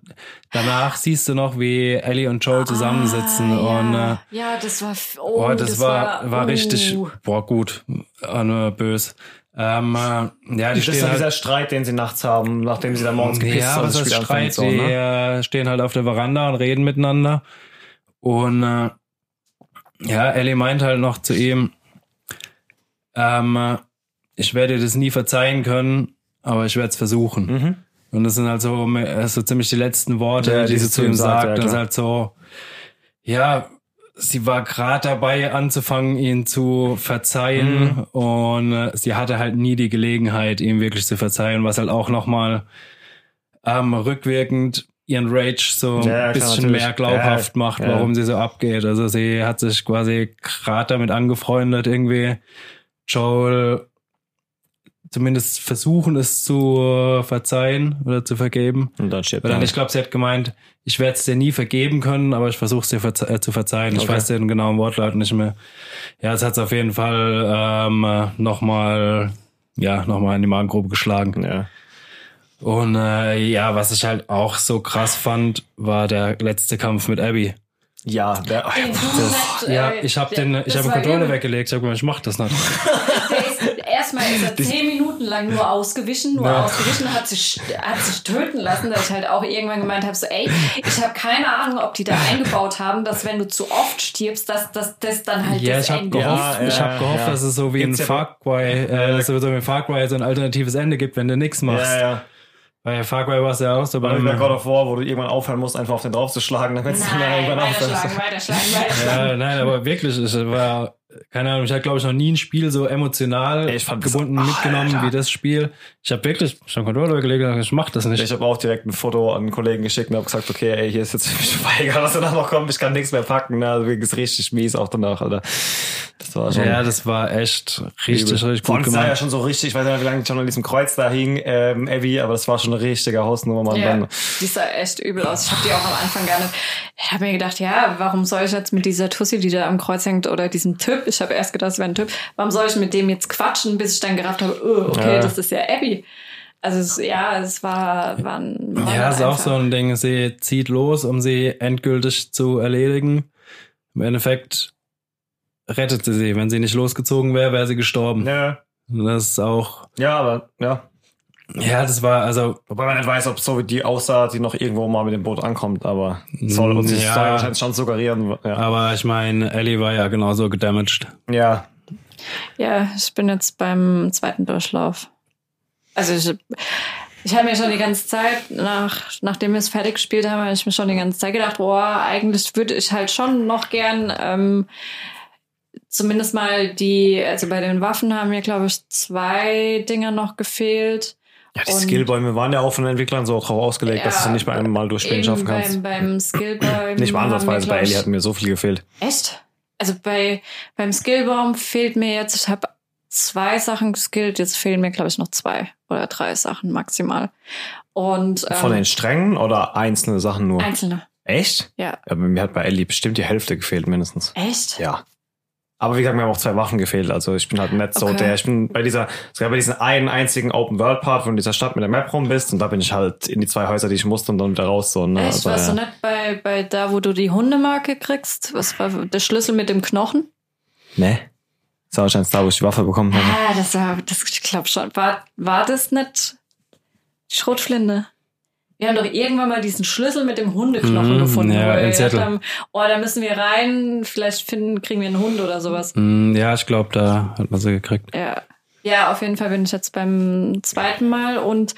[SPEAKER 3] danach siehst du noch, wie Ellie und Joel zusammensitzen.
[SPEAKER 2] Ah,
[SPEAKER 3] und
[SPEAKER 2] ja.
[SPEAKER 3] äh,
[SPEAKER 2] ja, das war. Oh,
[SPEAKER 3] oh, das, war, war,
[SPEAKER 2] oh.
[SPEAKER 3] richtig, boah, gut, äh, nur bös. Ähm, äh, ja, die
[SPEAKER 4] Das ist
[SPEAKER 3] stehen
[SPEAKER 4] doch
[SPEAKER 3] halt,
[SPEAKER 4] dieser Streit, den sie nachts haben, nachdem sie da morgens gepisst
[SPEAKER 3] ja,
[SPEAKER 4] haben.
[SPEAKER 3] was
[SPEAKER 4] das
[SPEAKER 3] Streit?
[SPEAKER 4] so,
[SPEAKER 3] Die
[SPEAKER 4] ne?
[SPEAKER 3] äh, stehen halt auf der Veranda und reden miteinander. Und äh, ja, Ellie meint halt noch zu ihm, ähm, äh, ich werde dir das nie verzeihen können, aber ich werde es versuchen.
[SPEAKER 4] Mhm.
[SPEAKER 3] Und das sind halt so, so ziemlich die letzten Worte,
[SPEAKER 4] Ja,
[SPEAKER 3] die
[SPEAKER 4] die
[SPEAKER 3] sie zu ihm sagt.
[SPEAKER 4] ja,
[SPEAKER 3] das ist halt so, ja, sie war gerade dabei anzufangen, ihn zu verzeihen
[SPEAKER 4] Mhm.
[SPEAKER 3] und äh, sie hatte halt nie die Gelegenheit, ihm wirklich zu verzeihen, was halt auch nochmal ähm, rückwirkend ihren Rage so
[SPEAKER 4] Ja, ja,
[SPEAKER 3] ein
[SPEAKER 4] klar,
[SPEAKER 3] bisschen
[SPEAKER 4] natürlich.
[SPEAKER 3] mehr glaubhaft
[SPEAKER 4] Ja,
[SPEAKER 3] macht,
[SPEAKER 4] ja.
[SPEAKER 3] warum sie so abgeht. Also sie hat sich quasi gerade damit angefreundet, irgendwie Joel zumindest versuchen, es zu verzeihen oder zu vergeben.
[SPEAKER 4] Und dann steht
[SPEAKER 3] Weil dann,
[SPEAKER 4] da.
[SPEAKER 3] ich glaube, sie hat gemeint, ich werde es dir nie vergeben können, aber ich versuche es dir verze äh, zu verzeihen. Ich
[SPEAKER 4] Okay.
[SPEAKER 3] weiß den genauen Wortlaut nicht mehr. Ja, es hat es auf jeden Fall ähm, nochmal, ja, nochmal in die Magengrube geschlagen.
[SPEAKER 4] Ja.
[SPEAKER 3] Und äh, ja, was ich halt auch so krass fand, war der letzte Kampf mit Abby.
[SPEAKER 4] Ja, der, oh,
[SPEAKER 2] Den
[SPEAKER 3] Das, ja, ich habe den, ich habe Controller weggelegt. Ich habe gemeint, ich mach das nicht.
[SPEAKER 2] Erstmal ist er zehn Minuten lang nur ausgewichen, nur
[SPEAKER 3] Ja.
[SPEAKER 2] ausgewichen, hat sich, hat sich töten lassen, dass ich halt auch irgendwann gemeint habe, so ey, ich habe keine Ahnung, ob die da eingebaut haben, dass wenn du zu oft stirbst, dass dass das dann halt
[SPEAKER 3] Ja,
[SPEAKER 2] das
[SPEAKER 3] ich habe
[SPEAKER 2] Ende
[SPEAKER 3] gehofft,
[SPEAKER 4] Ja,
[SPEAKER 3] ich hab
[SPEAKER 4] ja,
[SPEAKER 3] gehofft,
[SPEAKER 4] ja.
[SPEAKER 3] dass es so wie in
[SPEAKER 4] Gibt's ja
[SPEAKER 3] Far Cry, äh, dass es so wie in Far Cry so ein alternatives Ende gibt, wenn du nichts machst.
[SPEAKER 4] ja, ja.
[SPEAKER 3] Bei Far Cry war es ja auch so.
[SPEAKER 4] Bei God of War, wo du irgendwann aufhören musst, einfach auf den draufzuschlagen, damit es dann
[SPEAKER 2] Nein,
[SPEAKER 4] irgendwann aufhört.
[SPEAKER 2] weiterschlagen, weiterschlagen, weiterschlagen.
[SPEAKER 3] ja, nein, aber wirklich, es war, keine Ahnung, ich hatte, glaube ich, noch nie ein Spiel so emotional
[SPEAKER 4] Ey, ich fand das-
[SPEAKER 3] gebunden
[SPEAKER 4] Ach,
[SPEAKER 3] mitgenommen
[SPEAKER 4] Alter.
[SPEAKER 3] wie das Spiel. Ich habe wirklich schon Controller gelegt, und ich mach das nicht.
[SPEAKER 4] Ich habe auch direkt ein Foto an einen Kollegen geschickt und habe gesagt, okay, ey, hier ist jetzt für mich vorbei, egal was danach noch kommt, ich kann nichts mehr packen. Ne? Also, ist richtig mies auch danach, Alter. Das war schon.
[SPEAKER 3] ja, das war echt richtig, richtig
[SPEAKER 4] Vor
[SPEAKER 3] gut
[SPEAKER 4] allem sah ja
[SPEAKER 3] gemacht.
[SPEAKER 4] schon so richtig, ich weiß nicht, wie lange die schon an diesem Kreuz da hing, ähm, Abby, aber das war schon eine richtige Hausnummer, Mann.
[SPEAKER 2] Ja,
[SPEAKER 4] Dann,
[SPEAKER 2] die sah echt übel aus. Ich habe die auch am Anfang gar nicht. Ich habe mir gedacht, ja, warum soll ich jetzt mit dieser Tussi, die da am Kreuz hängt, oder diesem Typ, ich habe erst gedacht, es wäre ein Typ, warum soll ich mit dem jetzt quatschen, bis ich dann gerafft habe, oh, okay,
[SPEAKER 4] Ja.
[SPEAKER 2] das ist ja Abby. Also es, ja, es war, war ein
[SPEAKER 3] Ja, ist auch so ein Ding. Sie zieht los, um sie endgültig zu erledigen. Im Endeffekt rettet sie sie. Wenn sie nicht losgezogen wäre, wäre sie gestorben.
[SPEAKER 4] ja,
[SPEAKER 3] Das ist auch,
[SPEAKER 4] ja, aber, ja.
[SPEAKER 3] Ja, das war, also,
[SPEAKER 4] Wobei man nicht weiß, ob so wie die aussah, die noch irgendwo mal mit dem Boot ankommt, aber soll uns
[SPEAKER 3] Ja.
[SPEAKER 4] Wahrscheinlich schon suggerieren. Ja.
[SPEAKER 3] aber ich meine, Ellie war ja genauso gedamaged.
[SPEAKER 4] ja.
[SPEAKER 2] Ja, ich bin jetzt beim zweiten Durchlauf. Also ich, ich habe mir schon die ganze Zeit, nach, nachdem wir es fertig gespielt haben, habe ich mir schon die ganze Zeit gedacht, boah, eigentlich würde ich halt schon noch gern ähm, zumindest mal die, also bei den Waffen haben mir, glaube ich, zwei Dinger noch gefehlt.
[SPEAKER 4] Ja, die
[SPEAKER 2] Und-
[SPEAKER 4] Skillbäume waren ja auch von den Entwicklern so drauf ausgelegt, dass du
[SPEAKER 2] Ja,
[SPEAKER 4] nicht bei einem Mal durchspielen schaffen kannst.
[SPEAKER 2] beim, beim Skillbaum.
[SPEAKER 4] Nicht mal ansatzweise, bei Ellie hat mir so viel gefehlt.
[SPEAKER 2] Echt? Also bei beim Skillbaum fehlt mir jetzt, ich habe zwei Sachen geskillt, jetzt fehlen mir, glaube ich, noch zwei oder drei Sachen maximal. Und ähm,
[SPEAKER 4] Von den Strängen oder einzelne Sachen nur?
[SPEAKER 2] einzelne.
[SPEAKER 4] Echt?
[SPEAKER 2] Ja.
[SPEAKER 4] Aber mir hat bei Ellie bestimmt die Hälfte gefehlt, mindestens.
[SPEAKER 2] Echt?
[SPEAKER 4] Ja. Aber wie gesagt, mir haben auch zwei Waffen gefehlt. Also ich bin halt nicht so
[SPEAKER 2] Okay.
[SPEAKER 4] der, ich bin bei dieser, es gab bei diesen einen einzigen Open World Part, wo in dieser Stadt mit der Map rum bist und da bin ich halt in die zwei Häuser, die ich musste und dann wieder raus. So, ne?
[SPEAKER 2] Echt?
[SPEAKER 4] Also,
[SPEAKER 2] Warst
[SPEAKER 4] ja.
[SPEAKER 2] du nicht bei, bei da, wo du die Hundemarke kriegst? Was war der Schlüssel mit dem Knochen?
[SPEAKER 4] Ne? Das war wahrscheinlich da, wo ich die Waffe bekommen habe.
[SPEAKER 2] Ah, das war, das, ich glaube schon. War, war das nicht die Schrotflinte? Wir haben doch irgendwann mal diesen Schlüssel mit dem Hundeknochen
[SPEAKER 3] Mhm,
[SPEAKER 2] gefunden.
[SPEAKER 3] ja,
[SPEAKER 2] wo wir gedacht haben, oh, da müssen wir rein, vielleicht finden, kriegen wir einen Hund oder sowas.
[SPEAKER 3] Hm, ja, ich glaube, da hat man sie gekriegt.
[SPEAKER 2] Ja. Ja, auf jeden Fall bin ich jetzt beim zweiten Mal und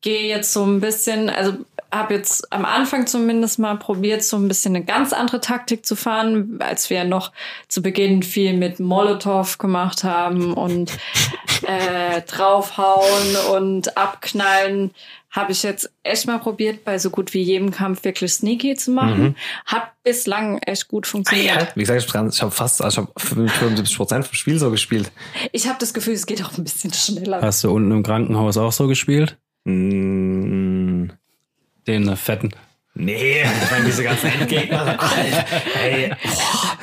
[SPEAKER 2] gehe jetzt so ein bisschen, also habe jetzt am Anfang zumindest mal probiert, so ein bisschen eine ganz andere Taktik zu fahren, als wir noch zu Beginn viel mit Molotow gemacht haben und (laughs) äh, draufhauen und abknallen. Habe ich jetzt echt mal probiert, bei so gut wie jedem Kampf wirklich sneaky zu machen. Hat bislang echt gut funktioniert.
[SPEAKER 4] Ja, wie gesagt, ich, hab- habe fast, also ich habe 75 Prozent vom Spiel so gespielt.
[SPEAKER 2] Ich habe das Gefühl, es geht auch ein bisschen schneller.
[SPEAKER 3] Hast du unten im Krankenhaus auch so gespielt?
[SPEAKER 4] Mm,
[SPEAKER 3] Den äh, fetten.
[SPEAKER 4] nee, ich meine, diese ganzen Endgegner. (laughs) Alter, ey, boah.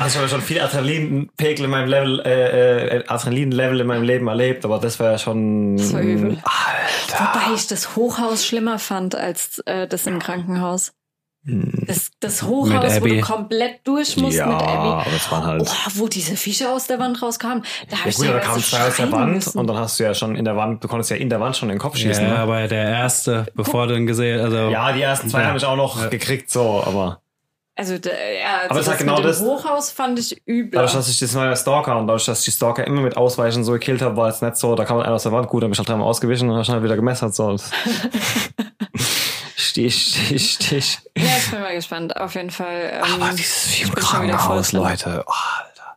[SPEAKER 4] Also schon viel Adrenalinpegel in meinem Level, äh, äh, Adrenalin-Level in meinem Leben erlebt, aber das wäre schon.
[SPEAKER 2] Das war übel.
[SPEAKER 4] Alter.
[SPEAKER 2] Wobei ich das Hochhaus schlimmer fand als äh, das im Krankenhaus. Das, das Hochhaus, wo du komplett durch musst
[SPEAKER 4] Ja,
[SPEAKER 2] mit Abby.
[SPEAKER 4] aber das waren halt.
[SPEAKER 2] Oh, wo diese Fische aus der Wand rauskamen, da habe
[SPEAKER 4] Ja,
[SPEAKER 2] ich
[SPEAKER 4] gut, da kamen zwei aus der Wand
[SPEAKER 2] müssen.
[SPEAKER 4] und dann hast du ja schon in der Wand, du konntest ja in der Wand schon den Kopf schießen.
[SPEAKER 3] Ja,
[SPEAKER 4] ne?
[SPEAKER 3] aber der erste, bevor du ihn gesehen also
[SPEAKER 4] ja, die ersten zwei
[SPEAKER 3] Ja.
[SPEAKER 4] habe ich auch noch gekriegt, so, aber
[SPEAKER 2] Also, da, ja, also
[SPEAKER 4] Aber
[SPEAKER 2] das
[SPEAKER 4] hat genau
[SPEAKER 2] mit dem
[SPEAKER 4] das-
[SPEAKER 2] Hochhaus fand ich übel.
[SPEAKER 4] dadurch, dass ich das neue Stalker und dadurch, dass ich die Stalker immer mit Ausweichen so gekillt habe, war es nicht so, da kam einer aus der Wand, gut, dann bin ich halt dreimal ausgewichen und dann schnell wieder gemessert, so. (laughs) Stich, Stich, Stich.
[SPEAKER 2] Ja, ich bin mal gespannt. Auf jeden Fall. Ähm,
[SPEAKER 4] Aber dieses Vieh im
[SPEAKER 2] ich bin schon wieder voll
[SPEAKER 4] Krankenhaus,
[SPEAKER 2] drin.
[SPEAKER 4] Leute, oh, Alter.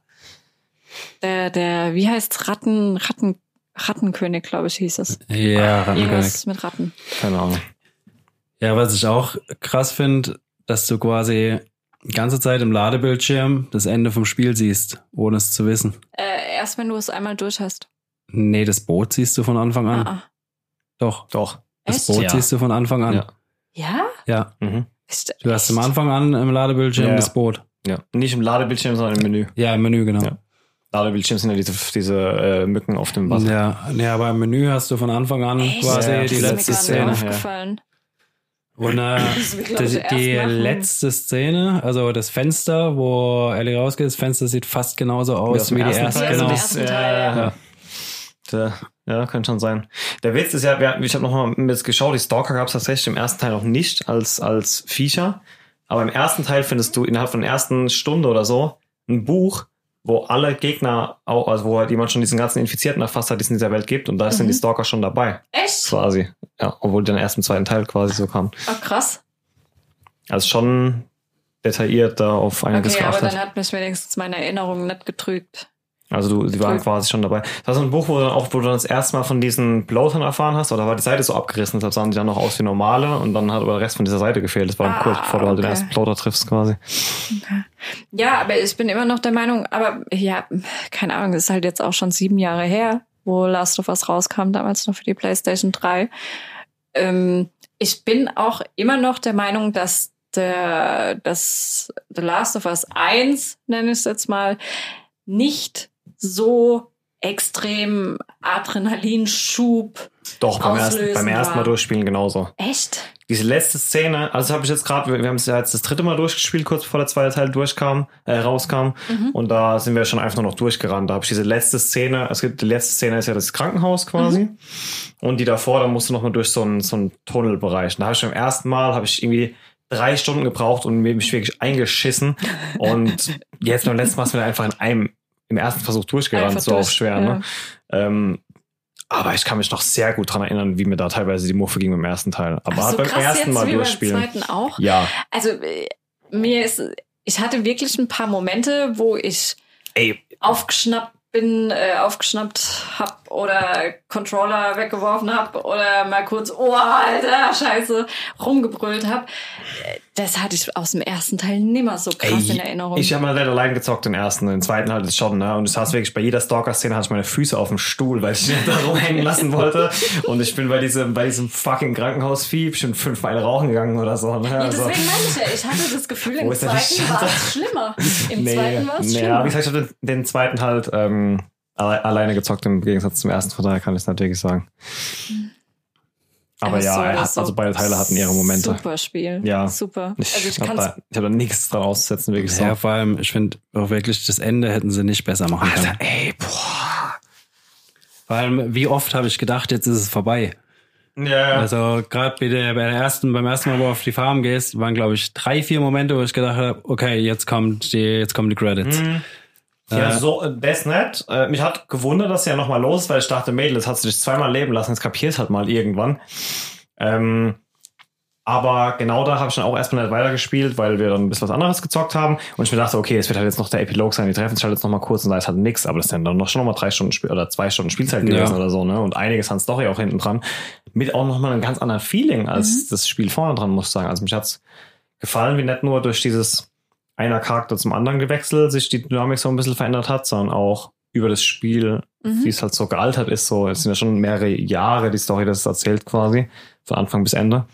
[SPEAKER 2] Der, der, wie heißt's? Ratten, Ratten, Rattenkönig, glaube ich, hieß es.
[SPEAKER 3] ja, Rattenkönig.
[SPEAKER 2] Irgendwas mit Ratten.
[SPEAKER 4] Keine Ahnung.
[SPEAKER 3] Ja, was ich auch krass finde, dass du quasi ganze Zeit im Ladebildschirm das Ende vom Spiel siehst, ohne es zu wissen.
[SPEAKER 2] Äh, erst wenn du es einmal durch hast.
[SPEAKER 3] Nee, das Boot siehst du von Anfang an.
[SPEAKER 2] Ah, ah.
[SPEAKER 3] Doch,
[SPEAKER 4] Doch.
[SPEAKER 3] das
[SPEAKER 2] Echt?
[SPEAKER 3] Boot
[SPEAKER 4] Ja.
[SPEAKER 3] siehst du von Anfang an.
[SPEAKER 4] Ja.
[SPEAKER 3] Ja,
[SPEAKER 2] Ja?
[SPEAKER 4] Mhm.
[SPEAKER 3] Du hast am? Anfang an im Ladebildschirm
[SPEAKER 4] Ja.
[SPEAKER 3] das Boot.
[SPEAKER 4] Ja. Nicht im Ladebildschirm, sondern im Menü.
[SPEAKER 3] Ja, im Menü, genau.
[SPEAKER 4] Ja. Ladebildschirm sind ja diese, diese äh, Mücken auf dem Wasser.
[SPEAKER 3] Ja, nee, aber im Menü hast du von Anfang an
[SPEAKER 2] Echt?
[SPEAKER 3] quasi
[SPEAKER 4] Ja,
[SPEAKER 3] die letzte Szene.
[SPEAKER 2] aufgefallen.
[SPEAKER 3] Und äh, (laughs) die, die letzte Szene, also das Fenster, wo Ellie rausgeht, das Fenster sieht fast genauso aus
[SPEAKER 4] aus dem
[SPEAKER 3] wie die erste.
[SPEAKER 4] Teil,
[SPEAKER 3] Genau.
[SPEAKER 2] Teil, ja.
[SPEAKER 3] Ja.
[SPEAKER 4] Ja, könnte schon sein. Der Witz ist ja, wir- ich habe nochmal mit geschaut, die Stalker gab es tatsächlich im ersten Teil noch nicht als, als Viecher. Aber im ersten Teil findest du innerhalb von der ersten Stunde oder so ein Buch, wo alle Gegner, auch, also wo halt jemand schon diesen ganzen Infizierten erfasst hat, die es in dieser Welt gibt. Und da sind
[SPEAKER 2] Mhm.
[SPEAKER 4] die Stalker schon dabei,
[SPEAKER 2] Echt?
[SPEAKER 4] quasi. Ja, obwohl die dann erst im zweiten Teil quasi so kam.
[SPEAKER 2] Oh, krass.
[SPEAKER 4] Also schon detailliert da auf einiges
[SPEAKER 2] Okay, aber
[SPEAKER 4] geachtet.
[SPEAKER 2] dann hat mich wenigstens meine Erinnerung nicht getrügt.
[SPEAKER 4] Also du, die waren quasi schon dabei. Das war so ein Buch, wo du dann auch, wo du das erste Mal von diesen Bloatern erfahren hast, oder war die Seite so abgerissen, deshalb sahen die dann noch aus wie normale und dann hat aber der Rest von dieser Seite gefehlt. Das war dann
[SPEAKER 2] Ah,
[SPEAKER 4] kurz bevor du halt den ersten Bloater triffst quasi.
[SPEAKER 2] Ja, aber ich bin immer noch der Meinung, aber ja, keine Ahnung, das ist halt jetzt auch schon sieben Jahre her, wo Last of Us rauskam, damals noch für die PlayStation 3. Ähm, ich bin auch immer noch der Meinung, dass der, dass The Last of Us 1, nenne ich es jetzt mal, nicht so extrem Adrenalinschub.
[SPEAKER 4] Doch, beim ersten, beim ersten Mal durchspielen genauso.
[SPEAKER 2] Echt?
[SPEAKER 4] Diese letzte Szene, also das habe ich jetzt gerade, wir wir haben es ja jetzt das dritte Mal durchgespielt, kurz bevor der zweite Teil durchkam, äh, rauskam.
[SPEAKER 2] Mhm.
[SPEAKER 4] Und da sind wir schon einfach nur noch durchgerannt. Da habe ich diese letzte Szene, es gibt die letzte Szene ist ja das Krankenhaus quasi.
[SPEAKER 2] Mhm.
[SPEAKER 4] Und die davor, da musst du noch mal durch so einen, so einen Tunnelbereich. Und Da habe ich beim ersten Mal, habe ich irgendwie drei Stunden gebraucht und mir mich wirklich eingeschissen. (laughs) Und jetzt beim letzten Mal sind wir einfach in einem, im ersten Versuch durchgerannt,
[SPEAKER 2] Einfach
[SPEAKER 4] so
[SPEAKER 2] durch,
[SPEAKER 4] auf schwer.
[SPEAKER 2] ja.
[SPEAKER 4] Ne? Ähm, aber ich kann mich noch sehr gut dran erinnern, wie mir da teilweise die Muffe ging beim ersten Teil. Aber halt
[SPEAKER 2] so
[SPEAKER 4] beim ersten Mal durchspielen.
[SPEAKER 2] beim zweiten auch?
[SPEAKER 4] Ja,
[SPEAKER 2] Also äh, mir ist, ich hatte wirklich ein paar Momente, wo ich
[SPEAKER 4] ey,
[SPEAKER 2] aufgeschnappt bin, äh, aufgeschnappt hab oder Controller weggeworfen hab oder mal kurz, oh Alter, Scheiße, rumgebrüllt hab. Äh, Das hatte ich aus dem ersten Teil nimmer so krass in Erinnerung.
[SPEAKER 4] Ich habe mal Dead allein gezockt, den ersten, den zweiten halt schon, ne? Und ich saß wirklich bei jeder Stalker-Szene hatte ich meine Füße auf dem Stuhl, weil ich nicht da (laughs) rumhängen lassen wollte. Und ich bin bei diesem, bei diesem fucking Krankenhausvieh bestimmt fünfmal rauchen gegangen oder so. Ne?
[SPEAKER 2] ja,
[SPEAKER 4] Also,
[SPEAKER 2] deswegen meine ich ja, ich hatte das Gefühl, im (laughs) zweiten war es schlimmer. Im zweiten war es
[SPEAKER 4] nee,
[SPEAKER 2] schlimmer.
[SPEAKER 4] aber wie gesagt, ich habe den, den zweiten halt ähm, alle, alleine gezockt im Gegensatz zum ersten, von daher kann ich es natürlich sagen. Aber
[SPEAKER 2] Aber
[SPEAKER 4] ja,
[SPEAKER 2] so
[SPEAKER 4] er hat,
[SPEAKER 2] so.
[SPEAKER 4] also beide Teile hatten ihre Momente.
[SPEAKER 2] Super Spiel.
[SPEAKER 4] Ja.
[SPEAKER 2] Super.
[SPEAKER 4] Ich,
[SPEAKER 2] Also ich
[SPEAKER 4] habe
[SPEAKER 2] kann
[SPEAKER 4] da, ich hab da nichts dran auszusetzen, wirklich so.
[SPEAKER 3] Ja, vor allem, ich finde auch wirklich, das Ende hätten sie nicht besser machen können.
[SPEAKER 4] Alter, ey, boah.
[SPEAKER 3] Vor allem, wie oft habe ich gedacht, jetzt ist es vorbei.
[SPEAKER 4] Ja,
[SPEAKER 3] Also gerade bei der, bei der ersten, beim ersten Mal, wo du auf die Farm gehst, waren glaube ich drei, vier Momente, wo ich gedacht habe, okay, jetzt kommt die, jetzt kommen die Credits.
[SPEAKER 4] Ja,
[SPEAKER 3] Äh,
[SPEAKER 4] so, äh, das nicht. Äh, mich hat gewundert, dass er nochmal los ist, weil ich dachte, Mädel, das hast du dich zweimal leben lassen, jetzt kapierst halt mal irgendwann. Ähm, aber genau da habe ich dann auch erstmal nicht weitergespielt, weil wir dann ein bisschen was anderes gezockt haben. Und ich mir dachte, okay, es wird halt jetzt noch der Epilog sein, die treffen sich halt jetzt nochmal kurz und da ist halt nix, aber das ist dann noch schon nochmal drei Stunden Spiel oder zwei Stunden Spielzeit gewesen
[SPEAKER 3] Ja.
[SPEAKER 4] oder so, ne? Und einiges an Story auch hinten dran. Mit auch nochmal einem ganz anderen Feeling als das Spiel vorne dran, muss ich sagen. Also mich hat's gefallen, wie nicht nur durch dieses einer Charakter zum anderen gewechselt, sich die Dynamik so ein bisschen verändert hat, sondern auch über das Spiel,
[SPEAKER 2] Mhm.
[SPEAKER 4] wie es halt so gealtert ist. So, es sind ja schon mehrere Jahre die Story, das es erzählt quasi, von Anfang bis Ende.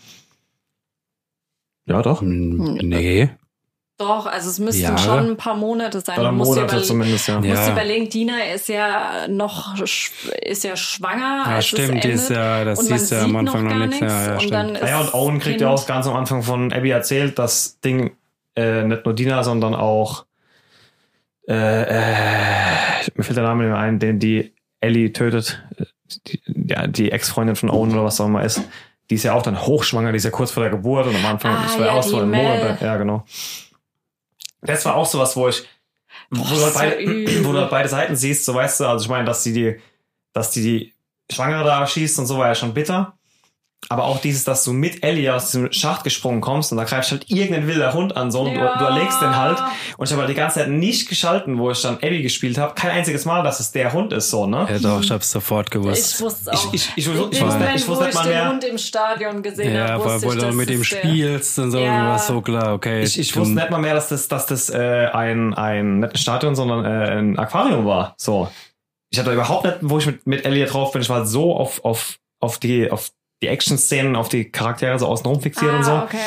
[SPEAKER 4] Ja, doch.
[SPEAKER 3] Hm, Nee.
[SPEAKER 2] Doch, also es müssten
[SPEAKER 3] Jahre?
[SPEAKER 2] schon ein paar Monate sein.
[SPEAKER 4] Oder Monate
[SPEAKER 2] überle-
[SPEAKER 4] zumindest, ja.
[SPEAKER 2] Du musst
[SPEAKER 3] Ja.
[SPEAKER 2] überlegen, Dina ist ja noch sch- ist ja schwanger.
[SPEAKER 3] Ja,
[SPEAKER 2] als es
[SPEAKER 3] stimmt, die ist ja- das siehst du ja am Anfang noch
[SPEAKER 2] gar
[SPEAKER 3] nichts. Ja, ja,
[SPEAKER 2] und dann ist
[SPEAKER 4] Naja, und Owen kriegt ja auch ganz am Anfang von Abby erzählt, das Ding äh, nicht nur Dina, sondern auch äh, äh, mir fällt der Name nicht mehr ein, den die Ellie tötet, die, ja, die Ex-Freundin von Owen oder was auch immer ist. Die ist ja auch dann hochschwanger, die ist ja kurz vor der Geburt und am Anfang,
[SPEAKER 2] Ah,
[SPEAKER 4] war
[SPEAKER 2] ja,
[SPEAKER 4] auch so ein. Monat, ja genau. Das war auch sowas, wo ich, wo,
[SPEAKER 2] Boah,
[SPEAKER 4] du halt
[SPEAKER 2] ist
[SPEAKER 4] beide, (clears throat) wo du halt beide Seiten siehst, so weißt du, also ich meine, dass die die, dass die die Schwangere da schießt und so war ja schon bitter. Aber auch dieses, dass du mit Ellie aus diesem Schacht gesprungen kommst und da greift halt irgendein wilder Hund an so und
[SPEAKER 2] Ja.
[SPEAKER 4] du, du erlegst den halt. Und ich habe halt die ganze Zeit nicht geschalten, wo ich dann Abby gespielt habe. Kein einziges Mal, dass es der Hund ist, so, ne?
[SPEAKER 3] Ja, doch, ich hab's sofort gewusst.
[SPEAKER 2] Ich wusste auch.
[SPEAKER 4] Ich, ich, ich, wusste,
[SPEAKER 2] dem
[SPEAKER 4] ich,
[SPEAKER 2] Moment,
[SPEAKER 4] ich wusste
[SPEAKER 2] wo
[SPEAKER 4] nicht
[SPEAKER 2] ich
[SPEAKER 4] mal
[SPEAKER 2] den
[SPEAKER 4] mehr.
[SPEAKER 2] Hund im Stadion gesehen
[SPEAKER 3] ja, weil
[SPEAKER 2] wusste
[SPEAKER 3] wo
[SPEAKER 2] ich,
[SPEAKER 3] du mit ihm spielst und so,
[SPEAKER 2] Ja.
[SPEAKER 3] war so klar, okay.
[SPEAKER 4] Ich, ich wusste nicht mal mehr, dass das, dass das äh, ein, ein, nicht ein Stadion, sondern äh, ein Aquarium war. So. Ich hatte überhaupt nicht, wo ich mit, mit Ellie drauf bin, ich war halt so auf, auf, auf die, auf die Action-Szenen, auf die Charaktere so außenrum fixiert
[SPEAKER 2] ah,
[SPEAKER 4] und so.
[SPEAKER 2] okay.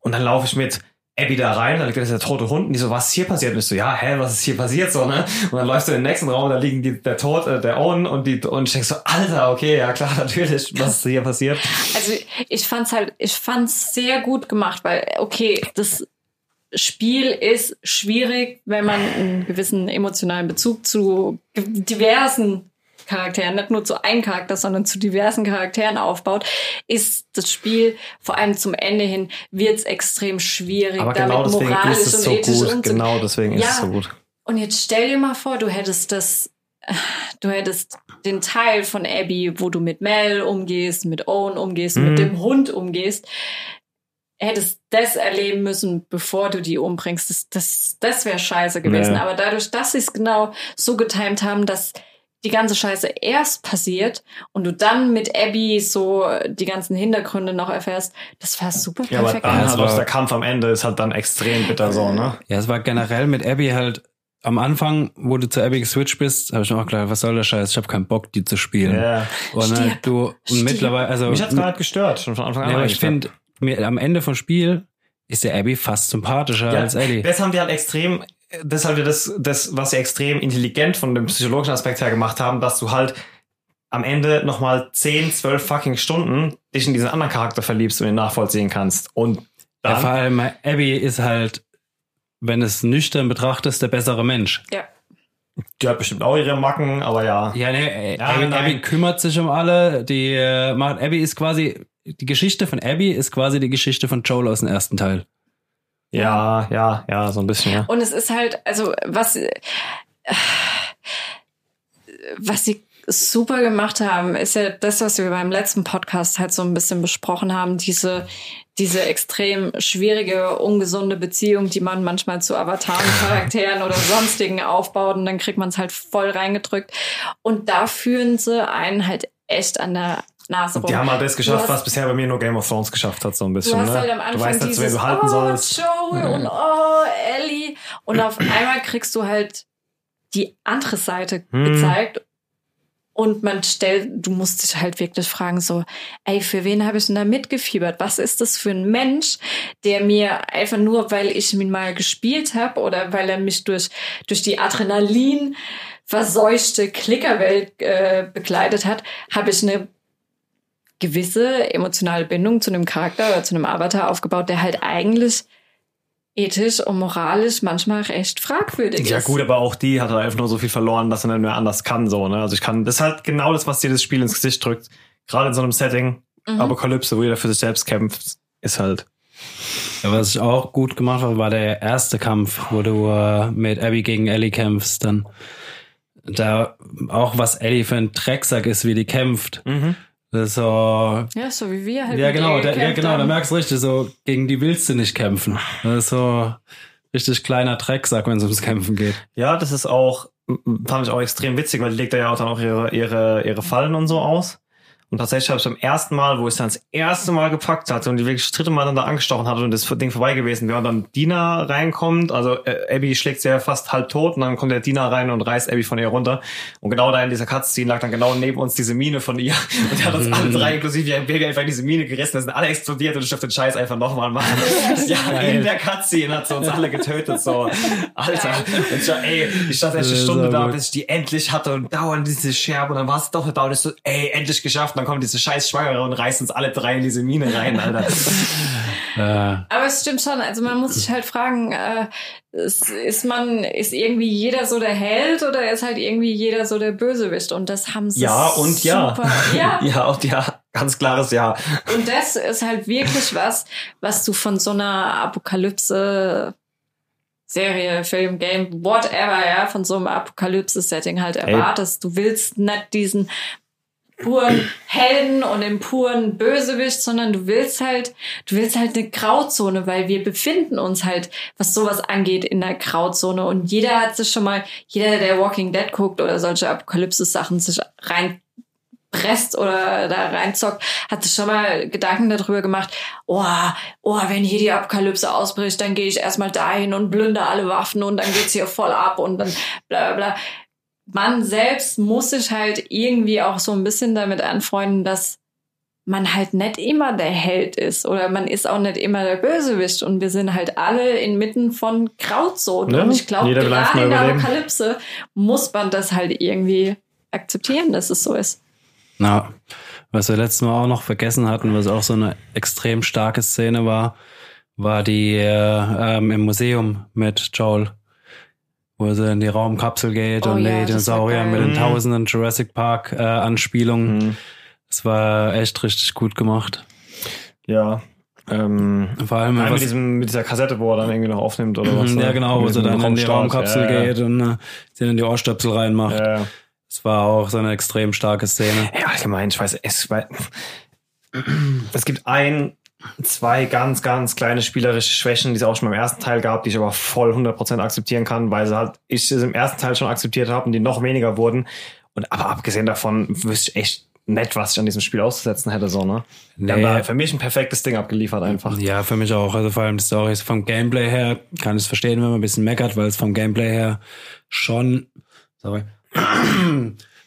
[SPEAKER 4] Und dann laufe ich mit Abby da rein, da liegt da der tote Hund und die so, was ist hier passiert? Und ich so, ja, hä, was ist hier passiert? So, ne? Und dann läufst du in den nächsten Raum, da liegen die, der Tod, äh, der Owen und die, und ich denk so, Alter, okay, ja klar, (laughs) natürlich, was ist hier passiert?
[SPEAKER 2] Also ich fand's halt, ich fand's sehr gut gemacht, weil, okay, das Spiel ist schwierig, wenn man einen gewissen emotionalen Bezug zu diversen Charakteren, nicht nur zu einem Charakter, sondern zu diversen Charakteren aufbaut, ist das Spiel vor allem zum Ende hin wird's extrem schwierig,
[SPEAKER 4] Aber
[SPEAKER 2] damit
[SPEAKER 4] genau deswegen
[SPEAKER 2] moralisch
[SPEAKER 4] ist es
[SPEAKER 2] und
[SPEAKER 4] so
[SPEAKER 2] ethisch
[SPEAKER 4] gut.
[SPEAKER 2] umzugehen.
[SPEAKER 4] Genau deswegen ist
[SPEAKER 2] Ja.
[SPEAKER 4] es so gut.
[SPEAKER 2] Und jetzt stell dir mal vor, du hättest das, du hättest den Teil von Abby, wo du mit Mel umgehst, mit Owen umgehst,
[SPEAKER 4] Mhm.
[SPEAKER 2] mit dem Hund umgehst, hättest das erleben müssen, bevor du die umbringst. Das, das, das wäre scheiße gewesen.
[SPEAKER 4] Ja.
[SPEAKER 2] Aber dadurch, dass sie es genau so getimt haben, dass die ganze Scheiße erst passiert und du dann mit Abby so die ganzen Hintergründe noch erfährst, das war super
[SPEAKER 4] Ja, aber
[SPEAKER 2] perfekt.
[SPEAKER 4] dann
[SPEAKER 3] das
[SPEAKER 4] halt
[SPEAKER 3] war-
[SPEAKER 4] der Kampf am Ende ist halt dann extrem bitter so, ne?
[SPEAKER 3] Ja, es war generell mit Abby halt am Anfang, wo du zu Abby geswitcht bist, habe ich mir auch gedacht, was soll der Scheiß? Ich habe keinen Bock, die zu spielen.
[SPEAKER 4] Ja.
[SPEAKER 3] Und
[SPEAKER 2] Stirb.
[SPEAKER 3] halt du und
[SPEAKER 2] Stirb.
[SPEAKER 3] mittlerweile, also
[SPEAKER 4] Mich hat's nicht gestört, schon von Anfang an.
[SPEAKER 3] ja, aber ich finde, mir am Ende vom Spiel ist der Abby fast sympathischer
[SPEAKER 4] ja,
[SPEAKER 3] als Ellie.
[SPEAKER 4] das haben die halt extrem, das ist halt das, das, was sie extrem intelligent von dem psychologischen Aspekt her gemacht haben, dass du halt am Ende nochmal 10, 12 fucking Stunden dich in diesen anderen Charakter verliebst und ihn nachvollziehen kannst. Und
[SPEAKER 3] Ja,
[SPEAKER 4] dann,
[SPEAKER 3] vor allem Abby ist halt, wenn es nüchtern betrachtest, der bessere Mensch.
[SPEAKER 2] ja.
[SPEAKER 4] die hat bestimmt auch ihre Macken, aber ja.
[SPEAKER 3] Ja, ne,
[SPEAKER 4] Ja,
[SPEAKER 3] Abby,
[SPEAKER 4] nein.
[SPEAKER 3] Abby kümmert sich um alle. Die äh, macht Abby ist quasi die Geschichte von Abby ist quasi die Geschichte von Joel aus dem ersten Teil.
[SPEAKER 4] Ja, ja, ja, so ein bisschen, ja.
[SPEAKER 2] Und es ist halt, also was, äh, was sie super gemacht haben, ist ja das, was wir beim letzten Podcast halt so ein bisschen besprochen haben, diese, diese extrem schwierige, ungesunde Beziehung, die man manchmal zu Avataren, Charakteren oder sonstigen aufbaut und dann kriegt man es halt voll reingedrückt. Und da führen sie einen halt echt an der Nase rum.
[SPEAKER 4] Die haben halt das
[SPEAKER 2] Du
[SPEAKER 4] geschafft,
[SPEAKER 2] hast-
[SPEAKER 4] was bisher bei mir nur Game of Thrones geschafft hat, so ein
[SPEAKER 2] Du
[SPEAKER 4] bisschen.
[SPEAKER 2] hast
[SPEAKER 4] ne?
[SPEAKER 2] halt am
[SPEAKER 4] du
[SPEAKER 2] Anfang
[SPEAKER 4] weißt nicht,
[SPEAKER 2] dieses,
[SPEAKER 4] du halten
[SPEAKER 2] oh,
[SPEAKER 4] sollst.
[SPEAKER 2] Joel und oh, Ellie. Und auf einmal kriegst du halt die andere Seite
[SPEAKER 4] Hm.
[SPEAKER 2] gezeigt. Und man stellt, du musst dich halt wirklich fragen, so, ey, für wen habe ich denn da mitgefiebert? Was ist das für ein Mensch, der mir einfach nur, weil ich ihn mal gespielt habe oder weil er mich durch, durch die Adrenalin verseuchte Klickerwelt äh, begleitet hat, habe ich eine gewisse emotionale Bindung zu einem Charakter oder zu einem Avatar aufgebaut, der halt eigentlich ethisch und moralisch manchmal recht fragwürdig
[SPEAKER 4] Ja
[SPEAKER 2] ist.
[SPEAKER 4] gut, aber auch die hat halt einfach nur so viel verloren, dass er nicht mehr anders kann, so, ne? Also ich kann, das ist halt genau das, was dir das Spiel ins Gesicht drückt. Gerade in so einem Setting,
[SPEAKER 2] Mhm.
[SPEAKER 4] Apokalypse, wo jeder für sich selbst kämpft, ist halt.
[SPEAKER 3] Ja, was ich auch gut gemacht habe, war der erste Kampf, wo du äh, mit Abby gegen Ellie kämpfst. Dann da auch was Ellie für ein Drecksack ist, wie die kämpft. Ist so,
[SPEAKER 2] Ja, so wie wir halt.
[SPEAKER 3] ja genau,
[SPEAKER 2] ihr
[SPEAKER 3] da, ja genau, da merkst du richtig, so gegen die willst du nicht kämpfen. Das ist so richtig kleiner Drecksack, wenn es ums Kämpfen geht.
[SPEAKER 4] Ja, das ist auch, fand ich auch extrem witzig, weil die legt da ja auch dann auch ihre, ihre, ihre Fallen und so aus. Und tatsächlich habe ich beim ersten Mal, wo ich es dann das erste Mal gepackt hatte und die wirklich das dritte Mal dann da angestochen hatte und das Ding vorbei gewesen wäre und dann Dina reinkommt, also äh, Abby schlägt sie ja fast halb tot und dann kommt der Dina rein und reißt Abby von ihr runter. Und genau da in dieser Cutscene lag dann genau neben uns diese Mine von ihr. (laughs) Und die hat uns alle drei, inklusive ihr Baby, einfach in diese Mine gerissen. Da sind alle explodiert und ich durfte den Scheiß einfach nochmal machen. (laughs) ja, in der Cutscene hat sie uns alle getötet. So, Alter. Und ich, ey, ich stand echt eine Stunde da, bis ich die endlich hatte und dauernd diese Scherbe und dann war es doch da und ich so, ey, endlich geschafft. Dann kommt diese scheiß Schwangere und reißt uns alle drei in diese Mine rein, Alter. (laughs)
[SPEAKER 2] Aber es stimmt schon, also man muss sich halt fragen, äh, ist, ist man, ist irgendwie jeder so der Held oder ist halt irgendwie jeder so der Bösewicht? Und das haben sie
[SPEAKER 4] Ja und ja.
[SPEAKER 2] super. Ja. (laughs)
[SPEAKER 4] Ja und ja. Ganz klares Ja.
[SPEAKER 2] Und das ist halt wirklich was, was du von so einer Apokalypse Serie, Film, Game, whatever, ja, von so einem Apokalypse-Setting halt erwartest. Du willst nicht diesen puren Helden und den puren Bösewicht, sondern du willst halt, du willst halt eine Grauzone, weil wir befinden uns halt, was sowas angeht, in der Grauzone. Und jeder hat sich schon mal, jeder, der Walking Dead guckt oder solche Apokalypse-Sachen sich rein presst oder da reinzockt, hat sich schon mal Gedanken darüber gemacht, oh, oh, wenn hier die Apokalypse ausbricht, dann gehe ich erstmal dahin und blünder alle Waffen und dann geht's hier voll ab und dann bla bla bla. Man selbst muss sich halt irgendwie auch so ein bisschen damit anfreunden, dass man halt nicht immer der Held ist oder man ist auch nicht immer der Bösewicht und wir sind halt alle inmitten von Grauzonen.
[SPEAKER 4] Ja,
[SPEAKER 2] und ich glaube, gerade in der. Apokalypse muss man das halt irgendwie akzeptieren, dass es so ist.
[SPEAKER 3] Na, was wir letztes Mal auch noch vergessen hatten, was auch so eine extrem starke Szene war, war die äh, ähm, im Museum mit Joel, wo sie in die Raumkapsel geht
[SPEAKER 2] Oh
[SPEAKER 3] und
[SPEAKER 2] ja,
[SPEAKER 3] die Dinosaurier mit den
[SPEAKER 4] Mhm.
[SPEAKER 3] tausenden Jurassic Park äh, Anspielungen.
[SPEAKER 4] Mhm.
[SPEAKER 3] Das war echt richtig gut gemacht.
[SPEAKER 4] Ja. Ähm,
[SPEAKER 3] Vor allem,
[SPEAKER 4] mit,
[SPEAKER 3] was,
[SPEAKER 4] diesem, mit dieser Kassette, wo er dann irgendwie noch aufnimmt oder was.
[SPEAKER 3] ja
[SPEAKER 4] ne?
[SPEAKER 3] genau, wo
[SPEAKER 4] Mit
[SPEAKER 3] sie dann in die. Raumkapsel
[SPEAKER 4] ja,
[SPEAKER 3] geht und äh, sie in die Ohrstöpsel reinmacht.
[SPEAKER 4] Ja, ja.
[SPEAKER 3] Das war auch so eine extrem starke Szene.
[SPEAKER 4] Ja, allgemein, ich weiß, es, weil- (clears throat) es gibt ein, zwei ganz, ganz kleine spielerische Schwächen, die es auch schon beim ersten Teil gab, die ich aber voll 100% akzeptieren kann, weil sie halt, ich es im ersten Teil schon akzeptiert habe und die noch weniger wurden. Und aber abgesehen davon wüsste ich echt nett, was ich an diesem Spiel auszusetzen hätte, so, ne? Die haben
[SPEAKER 3] Nee.
[SPEAKER 4] da für mich ein perfektes Ding abgeliefert einfach.
[SPEAKER 3] Ja, für mich auch. Also vor allem die Story ist vom Gameplay her, kann ich es verstehen, wenn man ein bisschen meckert, weil es vom Gameplay her schon, sorry,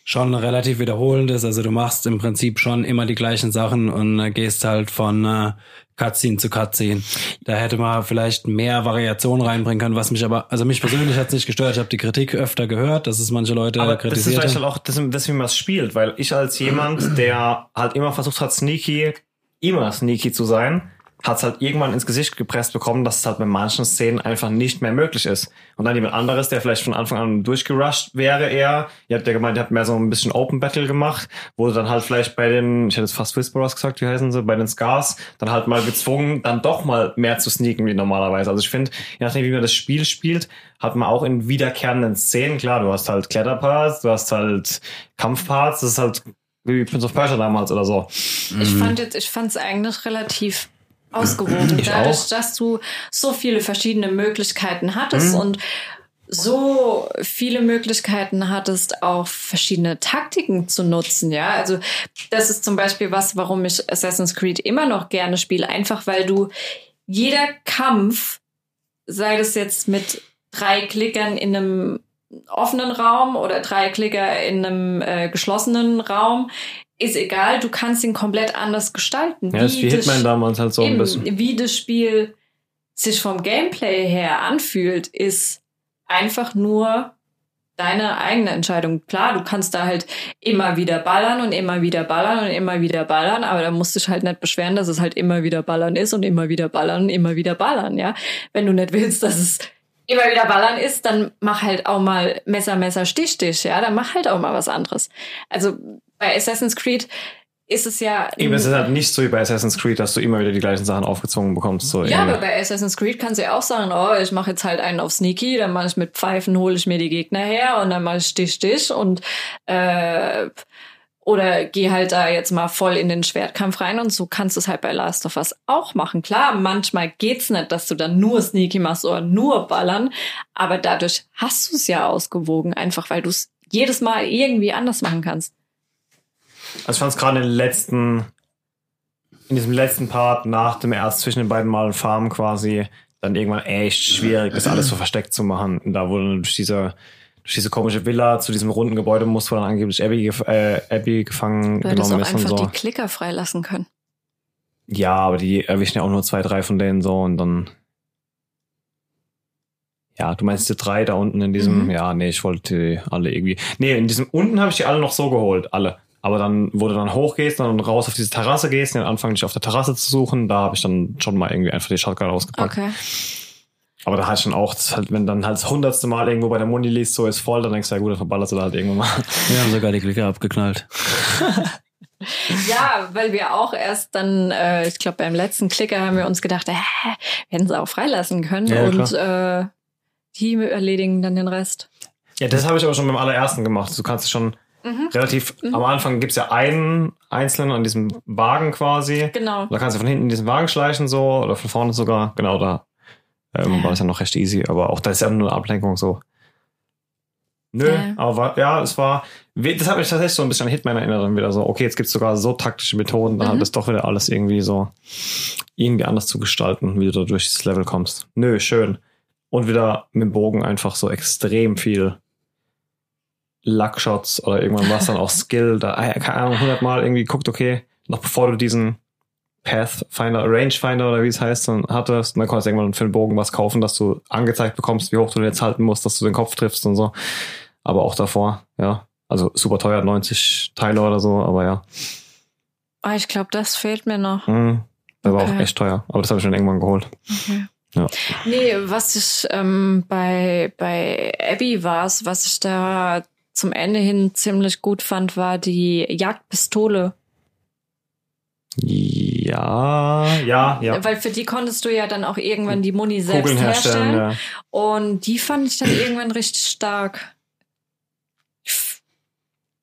[SPEAKER 3] schon relativ wiederholend ist. Also du machst im Prinzip schon immer die gleichen Sachen und äh, gehst halt von äh, Cutscene zu Cutscene. Da hätte man vielleicht mehr Variation reinbringen können, was mich aber, also mich persönlich hat es nicht gestört. Ich habe die Kritik öfter gehört, dass es manche Leute
[SPEAKER 4] Aber das ist
[SPEAKER 3] kritisiert
[SPEAKER 4] vielleicht
[SPEAKER 3] haben.
[SPEAKER 4] auch das, das, wie man es spielt, weil ich als jemand, der halt immer versucht hat, sneaky, immer sneaky zu sein, hat es halt irgendwann ins Gesicht gepresst bekommen, dass es halt bei manchen Szenen einfach nicht mehr möglich ist. Und dann jemand anderes, der vielleicht von Anfang an durchgerusht wäre eher, ihr habt ja gemeint, ihr habt mehr so ein bisschen Open Battle gemacht, wo du dann halt vielleicht bei den, ich hätte jetzt fast Whisperers gesagt, wie heißen sie, bei den Scars, dann halt mal gezwungen, dann doch mal mehr zu sneaken wie normalerweise. Also ich finde, je nachdem, wie man das Spiel spielt, hat man auch in wiederkehrenden Szenen, klar, du hast halt Kletterparts, du hast halt Kampfparts, das ist halt wie Prince of Persia damals oder so.
[SPEAKER 2] Ich fand jetzt, ich fand es eigentlich relativ ausgewogen.
[SPEAKER 4] Ich
[SPEAKER 2] Dadurch,
[SPEAKER 4] auch.
[SPEAKER 2] dass du so viele verschiedene Möglichkeiten hattest und so viele Möglichkeiten hattest, auch verschiedene Taktiken zu nutzen, ja. Also das ist zum Beispiel was, warum ich Assassin's Creed immer noch gerne spiele, einfach weil du jeder Kampf, sei das jetzt mit drei Klickern in einem offenen Raum oder drei Klicker in einem äh, geschlossenen Raum, ist egal, du kannst ihn komplett anders gestalten.
[SPEAKER 4] Ja, das ist wie Hitman damals halt so ein bisschen.
[SPEAKER 2] Wie das Spiel sich vom Gameplay her anfühlt, ist einfach nur deine eigene Entscheidung. Klar, du kannst da halt immer wieder ballern und immer wieder ballern und immer wieder ballern, aber da musst du dich halt nicht beschweren, dass es halt immer wieder ballern ist und immer wieder ballern und immer wieder ballern, ja. Wenn du nicht willst, dass es immer wieder ballern ist, dann mach halt auch mal Messer, Messer, Stich, Stich, ja. Dann mach halt auch mal was anderes. Also bei Assassin's Creed ist es ja
[SPEAKER 4] Eben, es ist halt nicht so wie bei Assassin's Creed, dass du immer wieder die gleichen Sachen aufgezwungen bekommst. So
[SPEAKER 2] Ja,
[SPEAKER 4] irgendwie.
[SPEAKER 2] aber bei Assassin's Creed kannst du ja auch sagen, oh, ich mache jetzt halt einen auf Sneaky, dann mache ich mit Pfeifen, hole ich mir die Gegner her und dann mache ich Stich, Stich und äh, oder geh halt da jetzt mal voll in den Schwertkampf rein und so kannst du es halt bei Last of Us auch machen. Klar, manchmal geht's nicht, dass du dann nur Sneaky machst oder nur ballern, aber dadurch hast du es ja ausgewogen, einfach weil du es jedes Mal irgendwie anders machen kannst.
[SPEAKER 4] Also ich fand es gerade in den letzten, in diesem letzten Part nach dem erst zwischen den beiden Malen Farmen quasi dann irgendwann echt schwierig, das alles so versteckt zu machen. Und da wurde durch diese, durch diese komische Villa zu diesem runden Gebäude muss, wo dann angeblich Abby, gef äh, Abby gefangen
[SPEAKER 2] Du hättest auch
[SPEAKER 4] genommen ist und
[SPEAKER 2] einfach
[SPEAKER 4] so.
[SPEAKER 2] die Klicker freilassen können.
[SPEAKER 4] Ja, aber die erwischen ja auch nur zwei, drei von denen so und dann. Ja, du meinst die drei da unten in diesem,
[SPEAKER 2] Mhm.
[SPEAKER 4] ja, nee, ich wollte die alle irgendwie. Nee, in diesem unten habe ich die alle noch so geholt, alle. Aber dann, wo du dann hochgehst und dann raus auf diese Terrasse gehst und dann anfangen dich auf der Terrasse zu suchen, da habe ich dann schon mal irgendwie einfach die Shotgun ausgepackt.
[SPEAKER 2] Okay.
[SPEAKER 4] Aber da hatte ich dann auch, halt, wenn dann halt das hundertste Mal irgendwo bei der Muni liest, so ist voll, dann denkst du, ja gut, dann verballerst du da halt irgendwann mal.
[SPEAKER 3] Wir haben sogar die Klicker abgeknallt. (laughs)
[SPEAKER 2] Ja, weil wir auch erst dann, äh, ich glaube, beim letzten Klicker haben wir uns gedacht, äh, wir hätten sie auch freilassen können
[SPEAKER 4] Ja, ja,
[SPEAKER 2] und äh, die erledigen dann den Rest.
[SPEAKER 4] Ja, das habe ich aber schon beim allerersten gemacht. Du kannst schon
[SPEAKER 2] Mhm.
[SPEAKER 4] relativ, am Anfang gibt's ja einen einzelnen an diesem Wagen quasi.
[SPEAKER 2] Genau.
[SPEAKER 4] Da kannst du von hinten in diesen Wagen schleichen so oder von vorne sogar. Genau, da ähm,
[SPEAKER 2] Ja.
[SPEAKER 4] war das ja noch recht easy. Aber auch da ist ja nur eine Ablenkung so. Nö,
[SPEAKER 2] Ja.
[SPEAKER 4] aber war, ja, es war, das hat mich tatsächlich so ein bisschen an Hitman erinnert wieder so, okay, jetzt gibt's sogar so taktische Methoden, dann
[SPEAKER 2] Mhm.
[SPEAKER 4] hat das doch wieder alles irgendwie so irgendwie anders zu gestalten, wie du da durch das Level kommst. Nö, schön. Und wieder mit dem Bogen einfach so extrem viel Luckshots oder irgendwann was dann auch Skill, da, äh, keine Ahnung, 100 Mal irgendwie guckt, okay, noch bevor du diesen Pathfinder, Rangefinder oder wie es heißt, dann hattest, und dann konntest du irgendwann für den Bogen was kaufen, dass du angezeigt bekommst, wie hoch du den jetzt halten musst, dass du den Kopf triffst und so. Aber auch davor, ja. Also super teuer, 90 Teile oder so, aber ja.
[SPEAKER 2] Ah, ich glaube, das fehlt mir noch.
[SPEAKER 4] Mhm. Das war auch echt teuer. Aber das habe ich schon irgendwann geholt.
[SPEAKER 2] Okay.
[SPEAKER 4] Ja.
[SPEAKER 2] Nee, was ich ähm, bei, bei Abby war, was ich da zum Ende hin ziemlich gut fand, war die Jagdpistole.
[SPEAKER 4] Ja, ja, ja.
[SPEAKER 2] Weil für die konntest du ja dann auch irgendwann die Muni selbst
[SPEAKER 4] Kugeln herstellen,
[SPEAKER 2] herstellen.
[SPEAKER 4] ja.
[SPEAKER 2] Und die fand ich dann (clears throat) irgendwann richtig stark.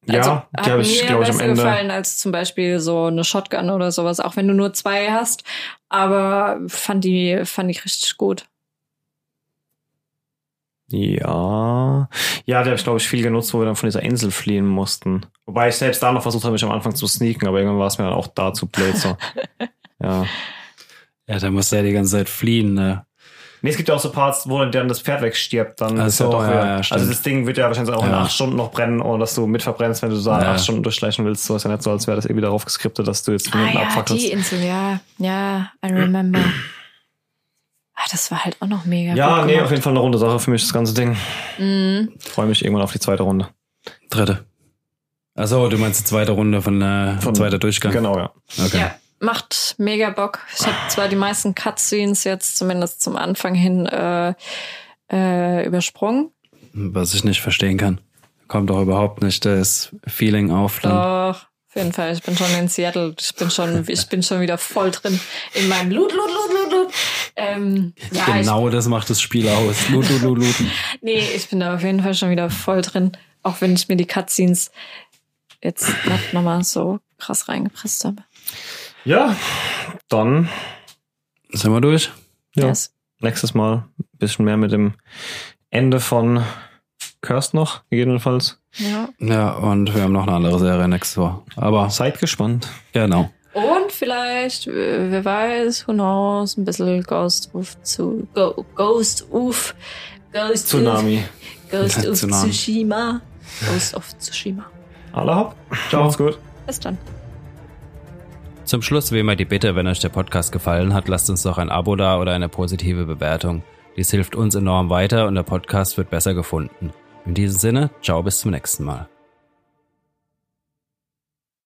[SPEAKER 4] Ja,
[SPEAKER 2] also,
[SPEAKER 4] die
[SPEAKER 2] hat
[SPEAKER 4] habe ich,
[SPEAKER 2] mir
[SPEAKER 4] ich, am
[SPEAKER 2] besser gefallen als zum Beispiel so eine Shotgun oder sowas, auch wenn du nur zwei hast. Aber fand die, fand ich richtig gut.
[SPEAKER 4] Ja. Ja, die habe ich, glaube ich, viel genutzt, wo wir dann von dieser Insel fliehen mussten. Wobei ich selbst da noch versucht habe, mich am Anfang zu sneaken, aber irgendwann war es mir dann auch da zu blöd. So. (laughs) ja.
[SPEAKER 3] Ja, da muss er die ganze Zeit fliehen, ne?
[SPEAKER 4] Nee, es gibt ja auch so Parts, wo dann das Pferd wegstirbt, dann
[SPEAKER 3] Ach
[SPEAKER 4] ist ja doch
[SPEAKER 3] ja, ja,
[SPEAKER 4] also das Ding wird ja wahrscheinlich auch in
[SPEAKER 3] Ja.
[SPEAKER 4] acht Stunden noch brennen, ohne dass du mitverbrennst, wenn du da
[SPEAKER 3] Ja.
[SPEAKER 4] acht Stunden durchschleichen willst. So ist ja nicht so, als wäre das irgendwie darauf geskriptet, dass du jetzt von
[SPEAKER 2] Ah ja,
[SPEAKER 4] abfackelst.
[SPEAKER 2] die Insel, ja. Ja, I remember. (clears throat) Ah, das war halt auch noch mega
[SPEAKER 4] Ja,
[SPEAKER 2] gut
[SPEAKER 4] nee,
[SPEAKER 2] gemacht.
[SPEAKER 4] auf jeden Fall eine runde Sache für mich, das ganze Ding.
[SPEAKER 2] Mhm.
[SPEAKER 4] Freue mich irgendwann auf die zweite Runde.
[SPEAKER 3] Dritte. Achso, du meinst die zweite Runde von, äh,
[SPEAKER 4] Von-
[SPEAKER 3] zweiter Durchgang.
[SPEAKER 4] Genau, ja.
[SPEAKER 3] Okay.
[SPEAKER 2] Ja, macht mega Bock. Ich habe zwar die meisten Cutscenes jetzt zumindest zum Anfang hin äh, äh, übersprungen.
[SPEAKER 3] Was ich nicht verstehen kann. Kommt doch überhaupt nicht das Feeling auf. Dann.
[SPEAKER 2] Doch, auf jeden Fall. Ich bin schon in Seattle. Ich bin schon, ich bin schon wieder voll drin in meinem Loot, Loot, Loot, Loot, Loot. Ähm, ja,
[SPEAKER 3] genau das macht das Spiel aus. Lut, lut, lut.
[SPEAKER 2] ich, nee, ich bin da auf jeden Fall schon wieder voll drin. Auch wenn ich mir die Cutscenes jetzt nicht nochmal so krass reingepresst habe.
[SPEAKER 4] Ja, dann
[SPEAKER 3] Sind wir durch?
[SPEAKER 4] Ja.
[SPEAKER 2] Yes.
[SPEAKER 4] nächstes Mal ein bisschen mehr mit dem Ende von Cursed noch, gegebenenfalls.
[SPEAKER 2] Ja.
[SPEAKER 3] Ja, und wir haben noch eine andere Serie nächste Woche. Aber
[SPEAKER 4] Seid gespannt.
[SPEAKER 3] genau.
[SPEAKER 2] Und vielleicht, äh, wer weiß, who knows, ein bisschen Ghost of zu Go, Ghost of Ghost
[SPEAKER 4] Tsunami.
[SPEAKER 2] Ghost of
[SPEAKER 3] Tsunami.
[SPEAKER 2] Tsushima. Ghost of Tsushima.
[SPEAKER 4] Alle hopp. Ciao. Macht's gut.
[SPEAKER 2] Bis dann.
[SPEAKER 1] Zum Schluss wie immer die Bitte, wenn euch der Podcast gefallen hat, lasst uns doch ein Abo da oder eine positive Bewertung. Dies hilft uns enorm weiter und der Podcast wird besser gefunden. In diesem Sinne, ciao bis zum nächsten Mal.